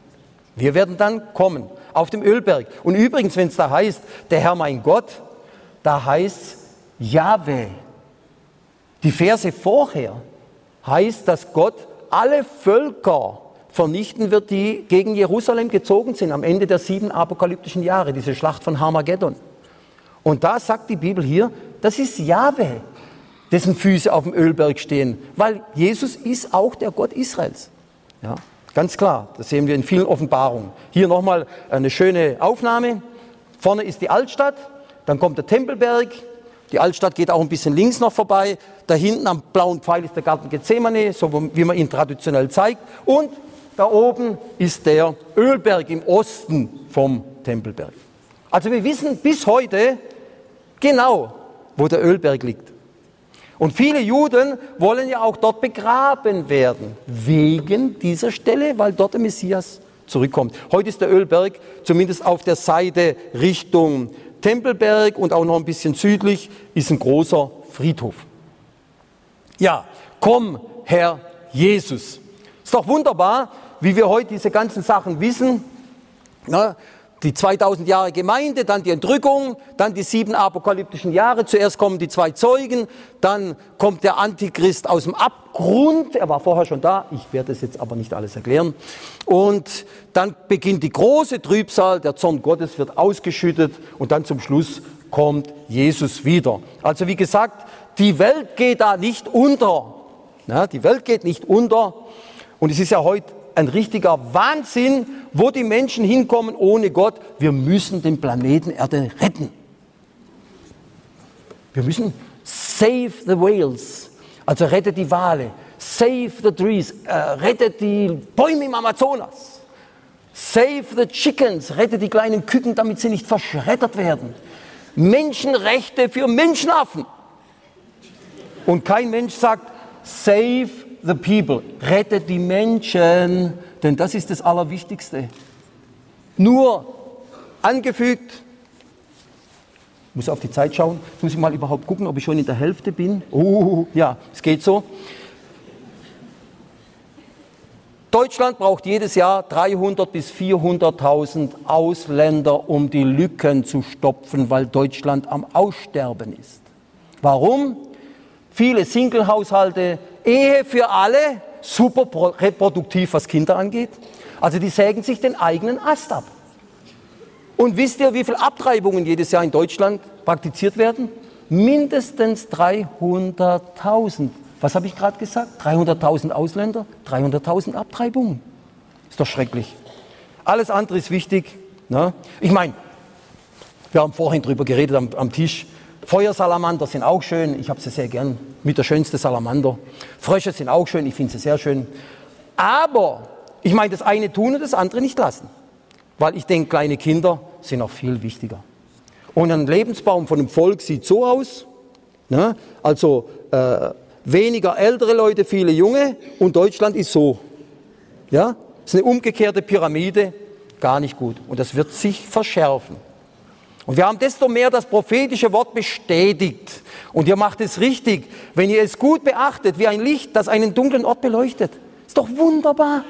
Wir werden dann kommen auf dem Ölberg. Und übrigens, wenn es da heißt, der Herr mein Gott, da heißt Jahwe. Die Verse vorher heißt, dass Gott alle Völker vernichten wird, die gegen Jerusalem gezogen sind am Ende der sieben apokalyptischen Jahre, diese Schlacht von Harmageddon. Und da sagt die Bibel hier, das ist Jahwe, dessen Füße auf dem Ölberg stehen, weil Jesus ist auch der Gott Israels. Ja, ganz klar, das sehen wir in vielen Offenbarungen. Hier nochmal eine schöne Aufnahme. Vorne ist die Altstadt, dann kommt der Tempelberg, die Altstadt geht auch ein bisschen links noch vorbei. Da hinten am blauen Pfeil ist der Garten Gethsemane, so wie man ihn traditionell zeigt. Und da oben ist der Ölberg im Osten vom Tempelberg. Also wir wissen bis heute genau, wo der Ölberg liegt. Und viele Juden wollen ja auch dort begraben werden, wegen dieser Stelle, weil dort der Messias zurückkommt. Heute ist der Ölberg zumindest auf der Seite Richtung Tempelberg und auch noch ein bisschen südlich ist ein großer Friedhof. Ja, komm, Herr Jesus. Ist doch wunderbar, wie wir heute diese ganzen Sachen wissen. Na, die 2000 Jahre Gemeinde, dann die Entrückung, dann die sieben apokalyptischen Jahre. Zuerst kommen die zwei Zeugen, dann kommt der Antichrist aus dem Abgrund. Er war vorher schon da, ich werde es jetzt aber nicht alles erklären. Und dann beginnt die große Trübsal, der Zorn Gottes wird ausgeschüttet und dann zum Schluss kommt Jesus wieder. Also wie gesagt, die Welt geht da nicht unter. Ja, die Welt geht nicht unter. Und es ist ja heute ein richtiger Wahnsinn, wo die Menschen hinkommen ohne Gott. Wir müssen den Planeten Erde retten. Wir müssen save the whales, also rettet die Wale, save the trees, äh, rettet die Bäume im Amazonas, save the chickens, rettet die kleinen Küken, damit sie nicht verschreddert werden. Menschenrechte für Menschenaffen. Und kein Mensch sagt, save the people, rettet die Menschen, denn das ist das Allerwichtigste. Nur angefügt, ich muss auf die Zeit schauen, jetzt muss ich mal überhaupt gucken, ob ich schon in der Hälfte bin. Oh, ja, es geht so. Deutschland braucht jedes Jahr 300 bis 400.000 Ausländer, um die Lücken zu stopfen, weil Deutschland am Aussterben ist. Warum? Viele Single-Haushalte Ehe für alle, super reproduktiv, was Kinder angeht. Also die sägen sich den eigenen Ast ab. Und wisst ihr, wie viele Abtreibungen jedes Jahr in Deutschland praktiziert werden? Mindestens 300.000. Was habe ich gerade gesagt? 300.000 Ausländer, 300.000 Abtreibungen. Ist doch schrecklich. Alles andere ist wichtig. Ne? Ich meine, wir haben vorhin darüber geredet am, am Tisch. Feuersalamander sind auch schön, ich habe sie sehr gern, mit der schönste Salamander. Frösche sind auch schön, ich finde sie sehr schön. Aber ich meine, das eine tun und das andere nicht lassen. Weil ich denke, kleine Kinder sind noch viel wichtiger. Und ein Lebensbaum von einem Volk sieht so aus, ne? also äh, weniger ältere Leute, viele junge und Deutschland ist so. Ja, das ist eine umgekehrte Pyramide, gar nicht gut. Und das wird sich verschärfen. Und wir haben desto mehr das prophetische Wort bestätigt. Und ihr macht es richtig, wenn ihr es gut beachtet, wie ein Licht, das einen dunklen Ort beleuchtet. Ist doch wunderbar.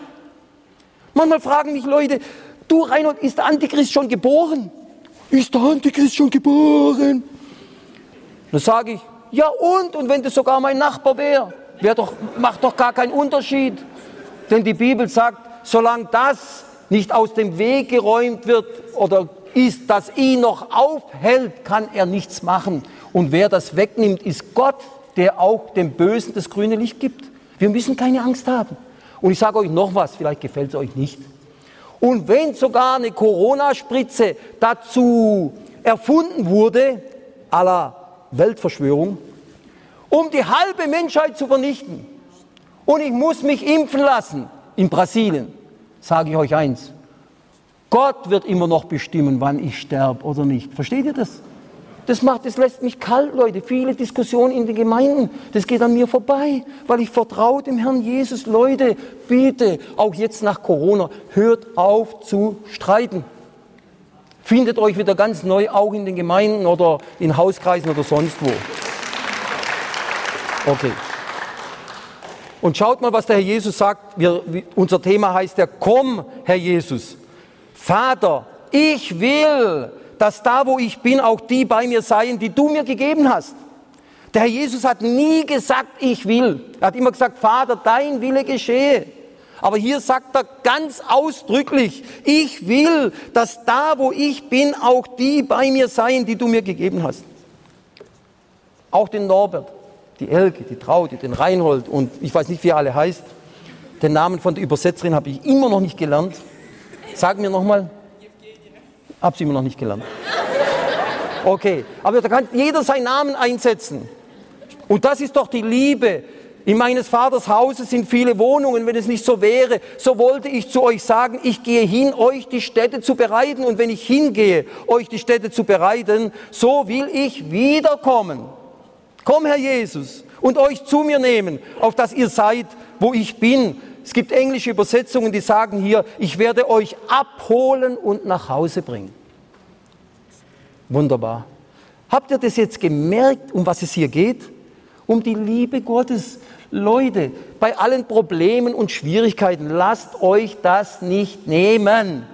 Manchmal fragen mich Leute, du Reinhold, ist der Antichrist schon geboren? Ist der Antichrist schon geboren? Dann sage ich, ja und? Und wenn das sogar mein Nachbar wäre, wär doch, macht doch gar keinen Unterschied. Denn die Bibel sagt, solange das nicht aus dem Weg geräumt wird oder ist, das ihn noch aufhält, kann er nichts machen. Und wer das wegnimmt, ist Gott, der auch dem Bösen das grüne Licht gibt. Wir müssen keine Angst haben. Und ich sage euch noch was, vielleicht gefällt es euch nicht. Und wenn sogar eine Corona-Spritze dazu erfunden wurde, aller Weltverschwörung, um die halbe Menschheit zu vernichten, und ich muss mich impfen lassen in Brasilien, sage ich euch eins, Gott wird immer noch bestimmen, wann ich sterbe oder nicht. Versteht ihr das? Das, macht, das lässt mich kalt, Leute. Viele Diskussionen in den Gemeinden, das geht an mir vorbei, weil ich vertraue dem Herrn Jesus. Leute, bitte, auch jetzt nach Corona, hört auf zu streiten. Findet euch wieder ganz neu, auch in den Gemeinden oder in Hauskreisen oder sonst wo. Okay. Und schaut mal, was der Herr Jesus sagt. Wir, unser Thema heißt ja, komm, Herr Jesus. Vater, ich will, dass da, wo ich bin, auch die bei mir seien, die du mir gegeben hast. Der Herr Jesus hat nie gesagt, ich will. Er hat immer gesagt, Vater, dein Wille geschehe. Aber hier sagt er ganz ausdrücklich, ich will, dass da, wo ich bin, auch die bei mir seien, die du mir gegeben hast. Auch den Norbert, die Elke, die Traute, den Reinhold und ich weiß nicht, wie er alle heißt. Den Namen von der Übersetzerin habe ich immer noch nicht gelernt. Sag mir nochmal. Hab's immer noch nicht gelernt. Okay, aber da kann jeder seinen Namen einsetzen. Und das ist doch die Liebe. In meines Vaters Hause sind viele Wohnungen. Wenn es nicht so wäre, so wollte ich zu euch sagen, ich gehe hin, euch die Städte zu bereiten. Und wenn ich hingehe, euch die Städte zu bereiten, so will ich wiederkommen. Komm, Herr Jesus, und euch zu mir nehmen, auf dass ihr seid, wo ich bin, es gibt englische Übersetzungen, die sagen hier, ich werde euch abholen und nach Hause bringen. Wunderbar. Habt ihr das jetzt gemerkt, um was es hier geht? Um die Liebe Gottes. Leute, bei allen Problemen und Schwierigkeiten, lasst euch das nicht nehmen.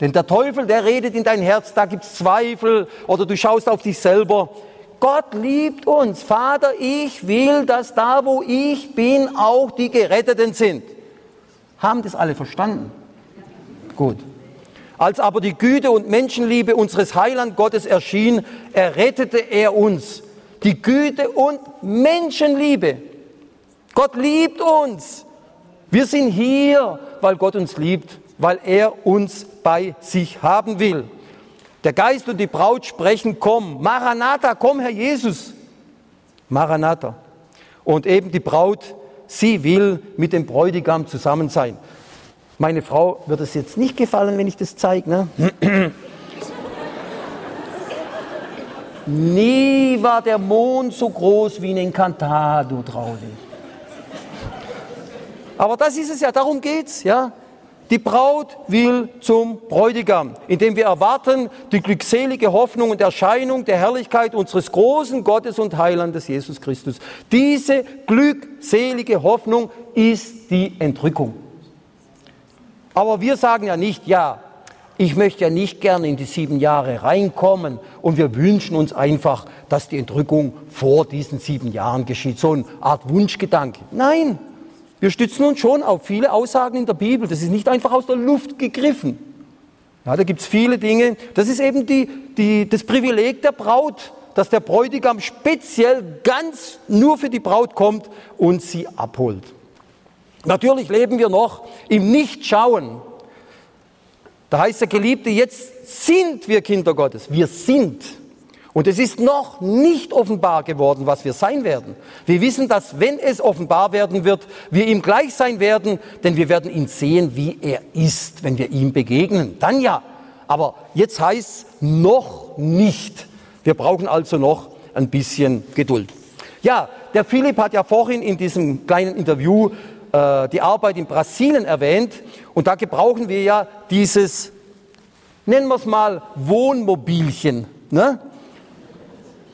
Denn der Teufel, der redet in dein Herz, da gibt es Zweifel oder du schaust auf dich selber. Gott liebt uns. Vater, ich will, dass da, wo ich bin, auch die Geretteten sind. Haben das alle verstanden? Gut. Als aber die Güte und Menschenliebe unseres Heiland Gottes erschien, errettete er uns. Die Güte und Menschenliebe. Gott liebt uns. Wir sind hier, weil Gott uns liebt, weil er uns bei sich haben will. Der Geist und die Braut sprechen, komm. Maranatha, komm, Herr Jesus. Maranatha. Und eben die Braut, sie will mit dem Bräutigam zusammen sein. Meine Frau wird es jetzt nicht gefallen, wenn ich das zeige. Ne? Nie war der Mond so groß wie in Encantado, Traudi. Aber das ist es ja, darum geht's, ja. Die Braut will zum Bräutigam, indem wir erwarten die glückselige Hoffnung und Erscheinung der Herrlichkeit unseres großen Gottes und Heilandes Jesus Christus. Diese glückselige Hoffnung ist die Entrückung. Aber wir sagen ja nicht, ja, ich möchte ja nicht gerne in die sieben Jahre reinkommen und wir wünschen uns einfach, dass die Entrückung vor diesen sieben Jahren geschieht. So eine Art Wunschgedanke. Nein, wir stützen uns schon auf viele Aussagen in der Bibel. Das ist nicht einfach aus der Luft gegriffen. Ja, da gibt es viele Dinge. Das ist eben die, die, das Privileg der Braut, dass der Bräutigam speziell ganz nur für die Braut kommt und sie abholt. Natürlich leben wir noch im Nichtschauen. Da heißt der Geliebte, jetzt sind wir Kinder Gottes. Wir sind. Und es ist noch nicht offenbar geworden, was wir sein werden. Wir wissen, dass wenn es offenbar werden wird, wir ihm gleich sein werden, denn wir werden ihn sehen, wie er ist, wenn wir ihm begegnen. Dann ja. Aber jetzt heißt es noch nicht. Wir brauchen also noch ein bisschen Geduld. Ja, der Philipp hat ja vorhin in diesem kleinen Interview äh, die Arbeit in Brasilien erwähnt. Und da gebrauchen wir ja dieses, nennen wir es mal, Wohnmobilchen. Ne?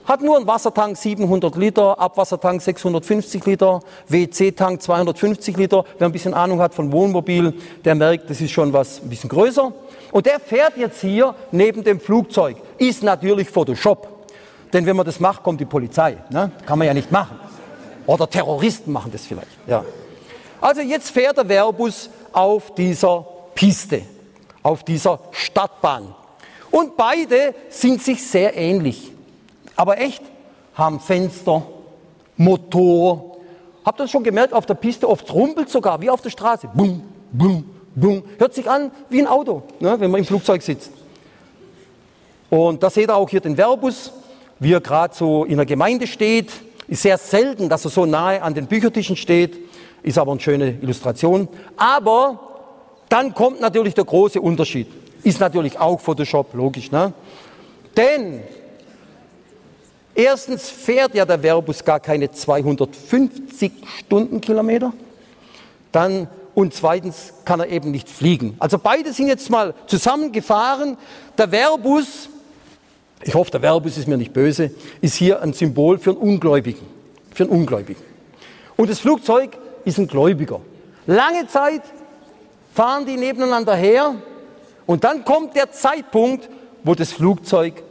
Hat nur einen Wassertank 700 Liter, Abwassertank 650 Liter, WC-Tank 250 Liter. Wer ein bisschen Ahnung hat von Wohnmobil, der merkt, das ist schon was ein bisschen größer. Und der fährt jetzt hier neben dem Flugzeug. Ist natürlich Photoshop. Denn wenn man das macht, kommt die Polizei. Ne? Kann man ja nicht machen. Oder Terroristen machen das vielleicht. Ja. Also jetzt fährt der Verbus auf dieser Piste, auf dieser Stadtbahn. Und beide sind sich sehr ähnlich. Aber echt, haben Fenster, Motor. Habt ihr das schon gemerkt, auf der Piste oft rumpelt sogar, wie auf der Straße. Bum, bum, bum. Hört sich an wie ein Auto, ne, wenn man im Flugzeug sitzt. Und da seht ihr auch hier den Verbus, wie er gerade so in der Gemeinde steht. Ist sehr selten, dass er so nahe an den Büchertischen steht. Ist aber eine schöne Illustration. Aber dann kommt natürlich der große Unterschied. Ist natürlich auch Photoshop, logisch. Ne? Denn erstens fährt ja der Verbus gar keine 250 Stundenkilometer. Dann und zweitens kann er eben nicht fliegen. Also beide sind jetzt mal zusammengefahren. Der Verbus, ich hoffe, der Verbus ist mir nicht böse, ist hier ein Symbol für einen Ungläubigen. Für einen Ungläubigen. Und das Flugzeug ist ein Gläubiger. Lange Zeit fahren die nebeneinander her und dann kommt der Zeitpunkt, wo das Flugzeug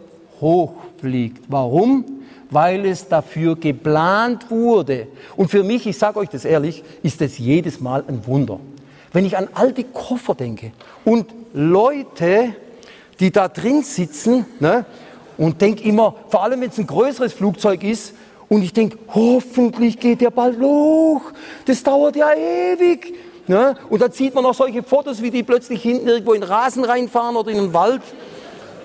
hochfliegt. Warum? Weil es dafür geplant wurde. Und für mich, ich sage euch das ehrlich, ist es jedes Mal ein Wunder. Wenn ich an alte Koffer denke und Leute, die da drin sitzen ne, und denke immer, vor allem wenn es ein größeres Flugzeug ist, und ich denke, hoffentlich geht der bald hoch. Das dauert ja ewig. Ne? Und dann sieht man noch solche Fotos, wie die plötzlich hinten irgendwo in den Rasen reinfahren oder in den Wald.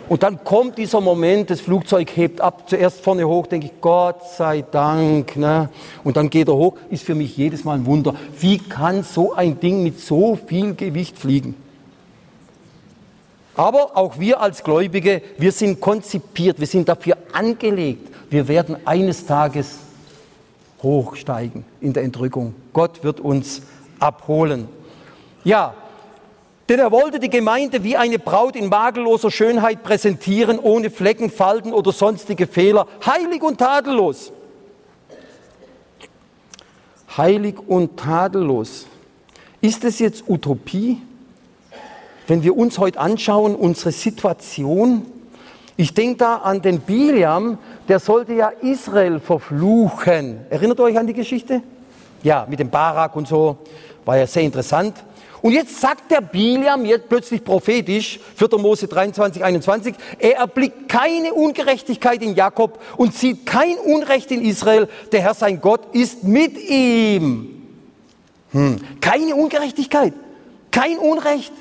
Und dann kommt dieser Moment, das Flugzeug hebt ab, zuerst vorne hoch, denke ich, Gott sei Dank. Ne? Und dann geht er hoch, ist für mich jedes Mal ein Wunder. Wie kann so ein Ding mit so viel Gewicht fliegen? Aber auch wir als Gläubige, wir sind konzipiert, wir sind dafür angelegt, wir werden eines Tages hochsteigen in der Entrückung. Gott wird uns abholen. Ja, denn er wollte die Gemeinde wie eine Braut in makelloser Schönheit präsentieren, ohne Flecken, Falten oder sonstige Fehler, heilig und tadellos. Heilig und tadellos. Ist es jetzt Utopie? wenn wir uns heute anschauen, unsere Situation, ich denke da an den Biliam, der sollte ja Israel verfluchen. Erinnert euch an die Geschichte? Ja, mit dem Barak und so, war ja sehr interessant. Und jetzt sagt der Biliam jetzt plötzlich prophetisch, 4. Mose 23, 21, er erblickt keine Ungerechtigkeit in Jakob und sieht kein Unrecht in Israel. Der Herr sein Gott ist mit ihm. Hm. Keine Ungerechtigkeit, kein Unrecht.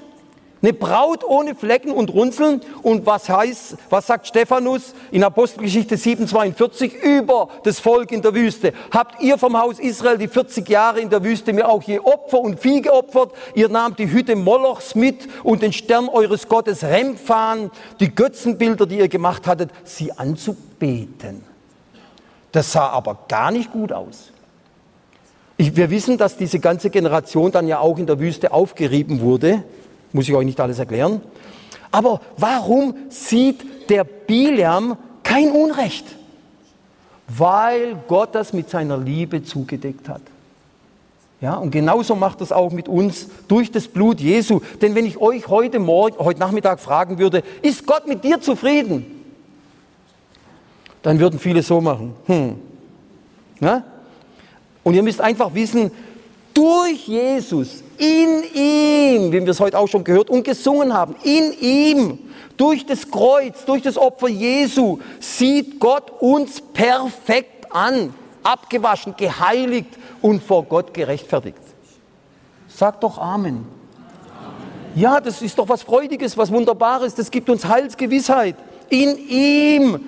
Eine Braut ohne Flecken und Runzeln. Und was heißt, was sagt Stephanus in Apostelgeschichte 7,42 über das Volk in der Wüste? Habt ihr vom Haus Israel die 40 Jahre in der Wüste mir auch je Opfer und Vieh geopfert? Ihr nahmt die Hütte Molochs mit und den Stern eures Gottes Remphan, die Götzenbilder, die ihr gemacht hattet, sie anzubeten. Das sah aber gar nicht gut aus. Ich, wir wissen, dass diese ganze Generation dann ja auch in der Wüste aufgerieben wurde muss ich euch nicht alles erklären. Aber warum sieht der Biliam kein Unrecht? Weil Gott das mit seiner Liebe zugedeckt hat. Ja, und genauso macht das auch mit uns durch das Blut Jesu. Denn wenn ich euch heute Morgen, heute Nachmittag fragen würde, ist Gott mit dir zufrieden? Dann würden viele so machen. Hm. Ja? Und ihr müsst einfach wissen, durch Jesus, in ihm, wie wir es heute auch schon gehört und gesungen haben, in ihm, durch das Kreuz, durch das Opfer Jesu, sieht Gott uns perfekt an, abgewaschen, geheiligt und vor Gott gerechtfertigt. Sag doch Amen. Ja, das ist doch was Freudiges, was Wunderbares, das gibt uns Heilsgewissheit. In ihm.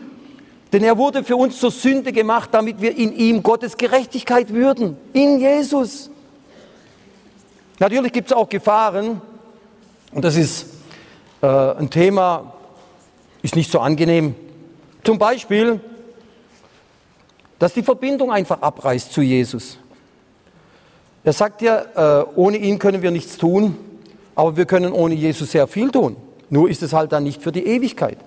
Denn er wurde für uns zur Sünde gemacht, damit wir in ihm Gottes Gerechtigkeit würden. In Jesus. Natürlich gibt es auch Gefahren und das ist äh, ein Thema, ist nicht so angenehm. Zum Beispiel, dass die Verbindung einfach abreißt zu Jesus. Er sagt ja, äh, ohne ihn können wir nichts tun, aber wir können ohne Jesus sehr viel tun. Nur ist es halt dann nicht für die Ewigkeit.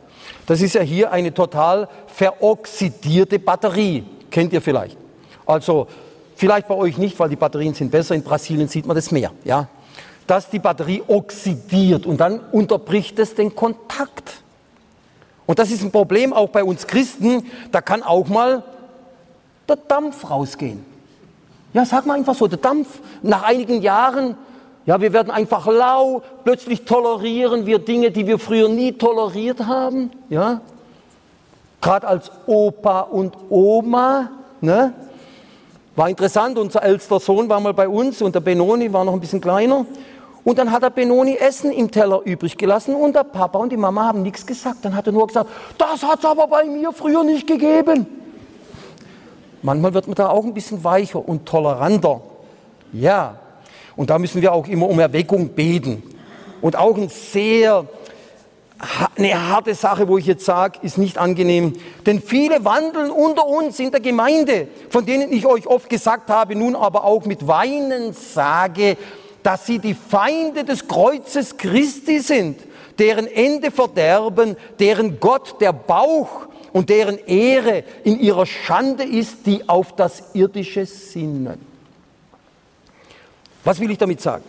Das ist ja hier eine total veroxidierte Batterie. Kennt ihr vielleicht? Also Vielleicht bei euch nicht, weil die Batterien sind besser. In Brasilien sieht man das mehr. Ja? Dass die Batterie oxidiert und dann unterbricht es den Kontakt. Und das ist ein Problem auch bei uns Christen. Da kann auch mal der Dampf rausgehen. Ja, sag mal einfach so, der Dampf nach einigen Jahren, ja, wir werden einfach lau, plötzlich tolerieren wir Dinge, die wir früher nie toleriert haben, ja. Gerade als Opa und Oma, ne? War interessant, unser ältester Sohn war mal bei uns und der Benoni war noch ein bisschen kleiner. Und dann hat der Benoni Essen im Teller übrig gelassen und der Papa und die Mama haben nichts gesagt. Dann hat er nur gesagt, das hat es aber bei mir früher nicht gegeben. Manchmal wird man da auch ein bisschen weicher und toleranter. Ja, und da müssen wir auch immer um Erweckung beten. Und auch ein sehr eine harte Sache, wo ich jetzt sage, ist nicht angenehm. Denn viele wandeln unter uns in der Gemeinde, von denen ich euch oft gesagt habe, nun aber auch mit Weinen sage, dass sie die Feinde des Kreuzes Christi sind, deren Ende verderben, deren Gott der Bauch und deren Ehre in ihrer Schande ist, die auf das Irdische sinnen. Was will ich damit sagen?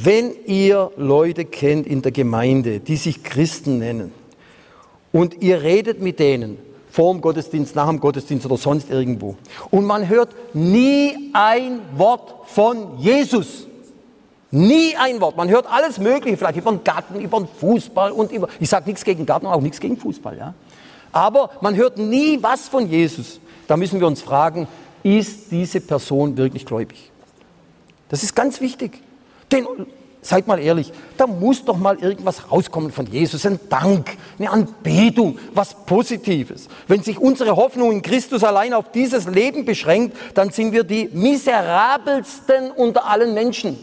Wenn ihr Leute kennt in der Gemeinde, die sich Christen nennen, und ihr redet mit denen vor dem Gottesdienst, nach dem Gottesdienst oder sonst irgendwo, und man hört nie ein Wort von Jesus. Nie ein Wort. Man hört alles Mögliche, vielleicht über den Garten, über den Fußball und über. Ich sage nichts gegen Garten, auch nichts gegen Fußball, ja. Aber man hört nie was von Jesus. Da müssen wir uns fragen, ist diese Person wirklich gläubig? Das ist ganz wichtig. Denn, seid mal ehrlich, da muss doch mal irgendwas rauskommen von Jesus, ein Dank, eine Anbetung, was Positives. Wenn sich unsere Hoffnung in Christus allein auf dieses Leben beschränkt, dann sind wir die miserabelsten unter allen Menschen.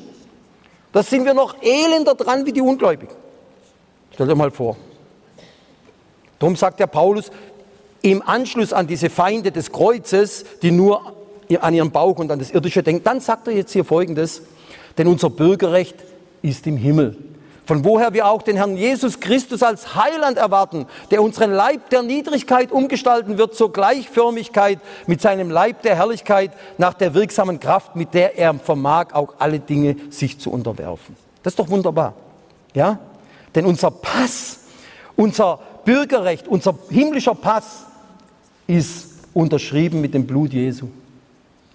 Da sind wir noch elender dran wie die Ungläubigen. Stell dir mal vor. Darum sagt der Paulus, im Anschluss an diese Feinde des Kreuzes, die nur an ihren Bauch und an das Irdische denken, dann sagt er jetzt hier Folgendes, denn unser Bürgerrecht ist im Himmel. Von woher wir auch den Herrn Jesus Christus als Heiland erwarten, der unseren Leib der Niedrigkeit umgestalten wird zur Gleichförmigkeit mit seinem Leib der Herrlichkeit nach der wirksamen Kraft, mit der er vermag, auch alle Dinge sich zu unterwerfen. Das ist doch wunderbar. Ja? Denn unser Pass, unser Bürgerrecht, unser himmlischer Pass ist unterschrieben mit dem Blut Jesu.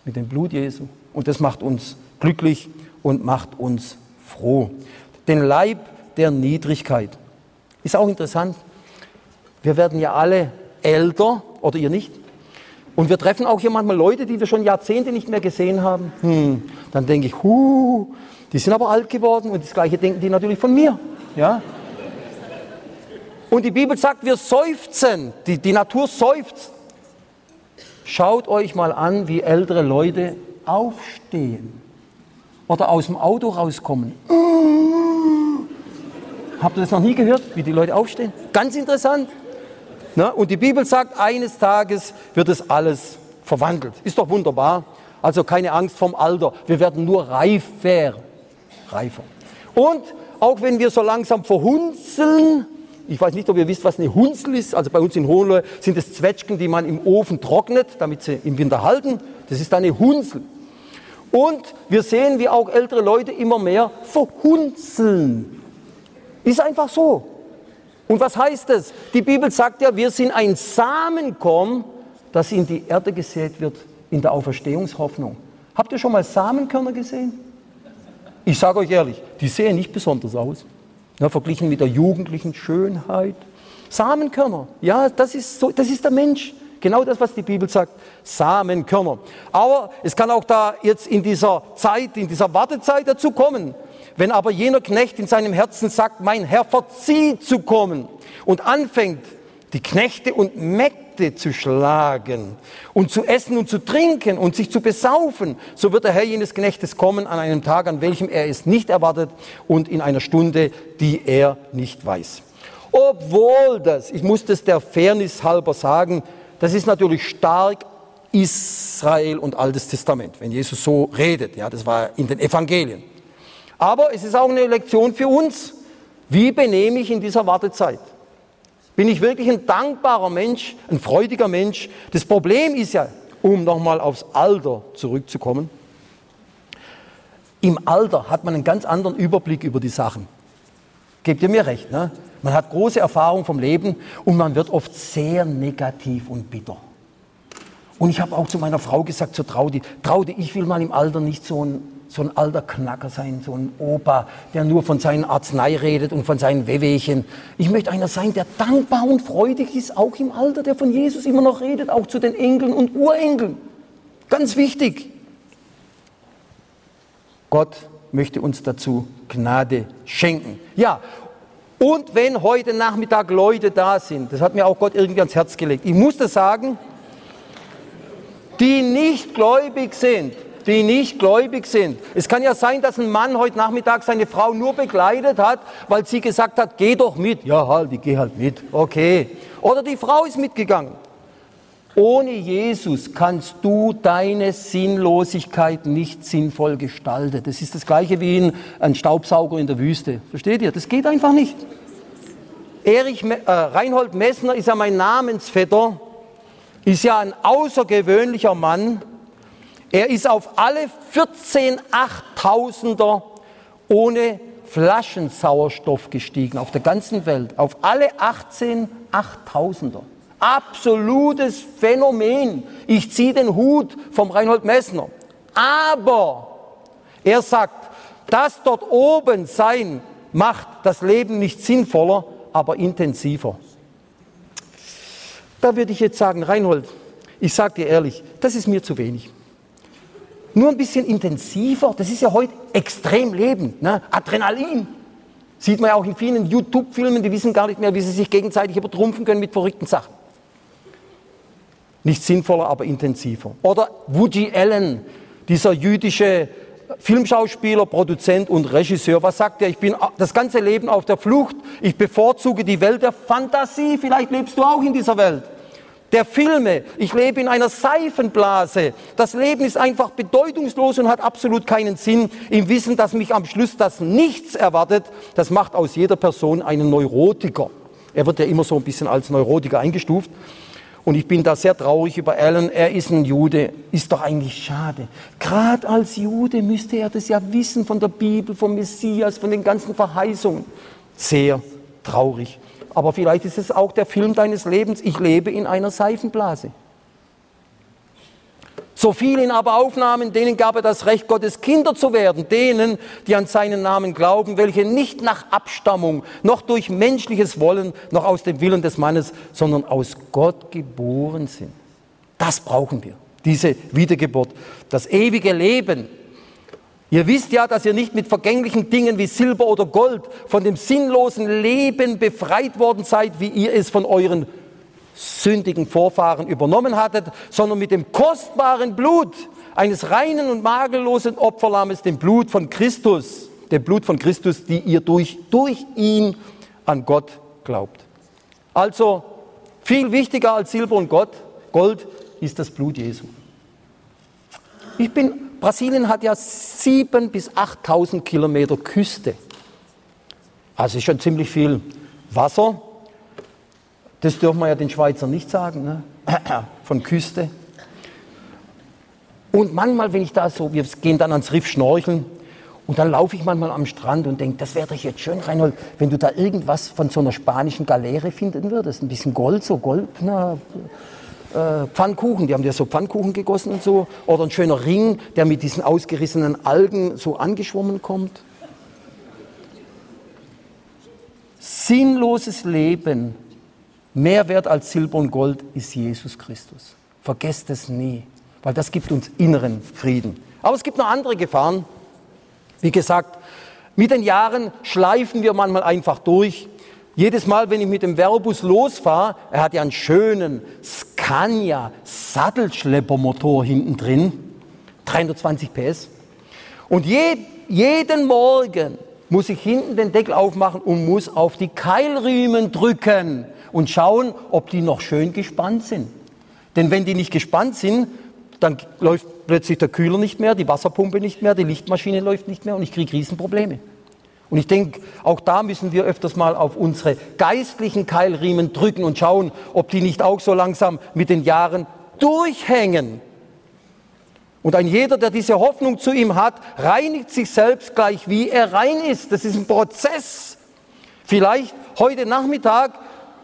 Mit dem Blut Jesu. Und das macht uns glücklich und macht uns froh. Den Leib der Niedrigkeit. Ist auch interessant. Wir werden ja alle älter, oder ihr nicht? Und wir treffen auch hier manchmal Leute, die wir schon Jahrzehnte nicht mehr gesehen haben. Hm, dann denke ich, huh, die sind aber alt geworden und das Gleiche denken die natürlich von mir. Ja? Und die Bibel sagt, wir seufzen, die, die Natur seufzt. Schaut euch mal an, wie ältere Leute aufstehen oder aus dem Auto rauskommen. Habt ihr das noch nie gehört, wie die Leute aufstehen? Ganz interessant. Na, und die Bibel sagt, eines Tages wird es alles verwandelt. Ist doch wunderbar. Also keine Angst vom Alter. Wir werden nur reifer. Reifer. Und auch wenn wir so langsam verhunzeln, ich weiß nicht, ob ihr wisst, was eine Hunzel ist. Also bei uns in Hohenlohe sind es Zwetschgen, die man im Ofen trocknet, damit sie im Winter halten. Das ist eine Hunzel. Und wir sehen, wie auch ältere Leute immer mehr verhunzeln. Ist einfach so. Und was heißt es? Die Bibel sagt ja, wir sind ein Samenkorn, das in die Erde gesät wird in der Auferstehungshoffnung. Habt ihr schon mal Samenkörner gesehen? Ich sage euch ehrlich, die sehen nicht besonders aus. Ja, verglichen mit der jugendlichen Schönheit. Samenkörner, ja, das ist, so, das ist der Mensch. Genau das, was die Bibel sagt, Samenkörner. Aber es kann auch da jetzt in dieser Zeit, in dieser Wartezeit dazu kommen, wenn aber jener Knecht in seinem Herzen sagt, mein Herr verzieht zu kommen und anfängt, die Knechte und Mägde zu schlagen und zu essen und zu trinken und sich zu besaufen, so wird der Herr jenes Knechtes kommen an einem Tag, an welchem er es nicht erwartet und in einer Stunde, die er nicht weiß. Obwohl das, ich muss das der Fairness halber sagen, das ist natürlich stark Israel und Altes Testament, wenn Jesus so redet. Ja, das war in den Evangelien. Aber es ist auch eine Lektion für uns. Wie benehme ich in dieser Wartezeit? Bin ich wirklich ein dankbarer Mensch, ein freudiger Mensch? Das Problem ist ja, um nochmal aufs Alter zurückzukommen, im Alter hat man einen ganz anderen Überblick über die Sachen. Gebt ihr mir recht, ne? Man hat große Erfahrung vom Leben und man wird oft sehr negativ und bitter. Und ich habe auch zu meiner Frau gesagt, zu Traudi, Traudi, ich will mal im Alter nicht so ein so ein alter Knacker sein, so ein Opa, der nur von seinen Arznei redet und von seinen Wehwehchen. Ich möchte einer sein, der dankbar und freudig ist, auch im Alter, der von Jesus immer noch redet, auch zu den Enkeln und Urenkeln. Ganz wichtig. Gott möchte uns dazu Gnade schenken. Ja, und wenn heute Nachmittag Leute da sind, das hat mir auch Gott irgendwie ans Herz gelegt, ich muss das sagen, die nicht gläubig sind, die nicht gläubig sind. Es kann ja sein, dass ein Mann heute Nachmittag seine Frau nur begleitet hat, weil sie gesagt hat, geh doch mit. Ja, halt, ich geh halt mit. Okay. Oder die Frau ist mitgegangen. Ohne Jesus kannst du deine Sinnlosigkeit nicht sinnvoll gestalten. Das ist das gleiche wie ein Staubsauger in der Wüste. Versteht ihr? Das geht einfach nicht. Erich äh, Reinhold Messner ist ja mein Namensvetter, ist ja ein außergewöhnlicher Mann, er ist auf alle 14 Achttausender ohne Flaschensauerstoff gestiegen, auf der ganzen Welt. Auf alle 18 Achttausender. Absolutes Phänomen. Ich ziehe den Hut vom Reinhold Messner. Aber er sagt, das dort oben sein macht das Leben nicht sinnvoller, aber intensiver. Da würde ich jetzt sagen, Reinhold, ich sage dir ehrlich, das ist mir zu wenig nur ein bisschen intensiver. Das ist ja heute extrem Leben. Ne? Adrenalin. Sieht man ja auch in vielen YouTube-Filmen, die wissen gar nicht mehr, wie sie sich gegenseitig übertrumpfen können mit verrückten Sachen. Nicht sinnvoller, aber intensiver. Oder Woody Allen, dieser jüdische Filmschauspieler, Produzent und Regisseur. Was sagt er? Ich bin das ganze Leben auf der Flucht. Ich bevorzuge die Welt der Fantasie. Vielleicht lebst du auch in dieser Welt der Filme. Ich lebe in einer Seifenblase. Das Leben ist einfach bedeutungslos und hat absolut keinen Sinn. Im Wissen, dass mich am Schluss das Nichts erwartet, das macht aus jeder Person einen Neurotiker. Er wird ja immer so ein bisschen als Neurotiker eingestuft. Und ich bin da sehr traurig über Alan. Er ist ein Jude. Ist doch eigentlich schade. Gerade als Jude müsste er das ja wissen von der Bibel, vom Messias, von den ganzen Verheißungen. Sehr traurig. Aber vielleicht ist es auch der Film deines Lebens. Ich lebe in einer Seifenblase. So fielen aber Aufnahmen, denen gab er das Recht, Gottes Kinder zu werden, denen, die an seinen Namen glauben, welche nicht nach Abstammung, noch durch menschliches Wollen, noch aus dem Willen des Mannes, sondern aus Gott geboren sind. Das brauchen wir, diese Wiedergeburt, das ewige Leben. Ihr wisst ja, dass ihr nicht mit vergänglichen Dingen wie Silber oder Gold von dem sinnlosen Leben befreit worden seid, wie ihr es von euren sündigen Vorfahren übernommen hattet, sondern mit dem kostbaren Blut eines reinen und makellosen Opferlammes, dem Blut von Christus, dem Blut von Christus, die ihr durch, durch ihn an Gott glaubt. Also viel wichtiger als Silber und Gott, Gold ist das Blut Jesu. Ich bin, Brasilien hat ja sieben bis 8.000 Kilometer Küste. Also ist schon ziemlich viel Wasser. Das dürfen wir ja den Schweizern nicht sagen, ne? von Küste. Und manchmal, wenn ich da so, wir gehen dann ans Riff schnorcheln und dann laufe ich manchmal am Strand und denke, das wäre doch jetzt schön, Reinhold, wenn du da irgendwas von so einer spanischen Galeere finden würdest. Ein bisschen Gold, so Gold, na, äh, Pfannkuchen, die haben ja so Pfannkuchen gegossen und so. Oder ein schöner Ring, der mit diesen ausgerissenen Algen so angeschwommen kommt. Sinnloses Leben Mehr wert als Silber und Gold ist Jesus Christus. Vergesst es nie, weil das gibt uns inneren Frieden. Aber es gibt noch andere Gefahren. Wie gesagt, mit den Jahren schleifen wir manchmal einfach durch. Jedes Mal, wenn ich mit dem Verbus losfahre, er hat ja einen schönen Scania Sattelschleppermotor hinten drin, 320 PS. Und je, jeden Morgen muss ich hinten den Deckel aufmachen und muss auf die Keilriemen drücken und schauen, ob die noch schön gespannt sind. Denn wenn die nicht gespannt sind, dann läuft plötzlich der Kühler nicht mehr, die Wasserpumpe nicht mehr, die Lichtmaschine läuft nicht mehr und ich kriege Riesenprobleme. Und ich denke, auch da müssen wir öfters mal auf unsere geistlichen Keilriemen drücken und schauen, ob die nicht auch so langsam mit den Jahren durchhängen. Und ein jeder, der diese Hoffnung zu ihm hat, reinigt sich selbst gleich, wie er rein ist. Das ist ein Prozess. Vielleicht heute Nachmittag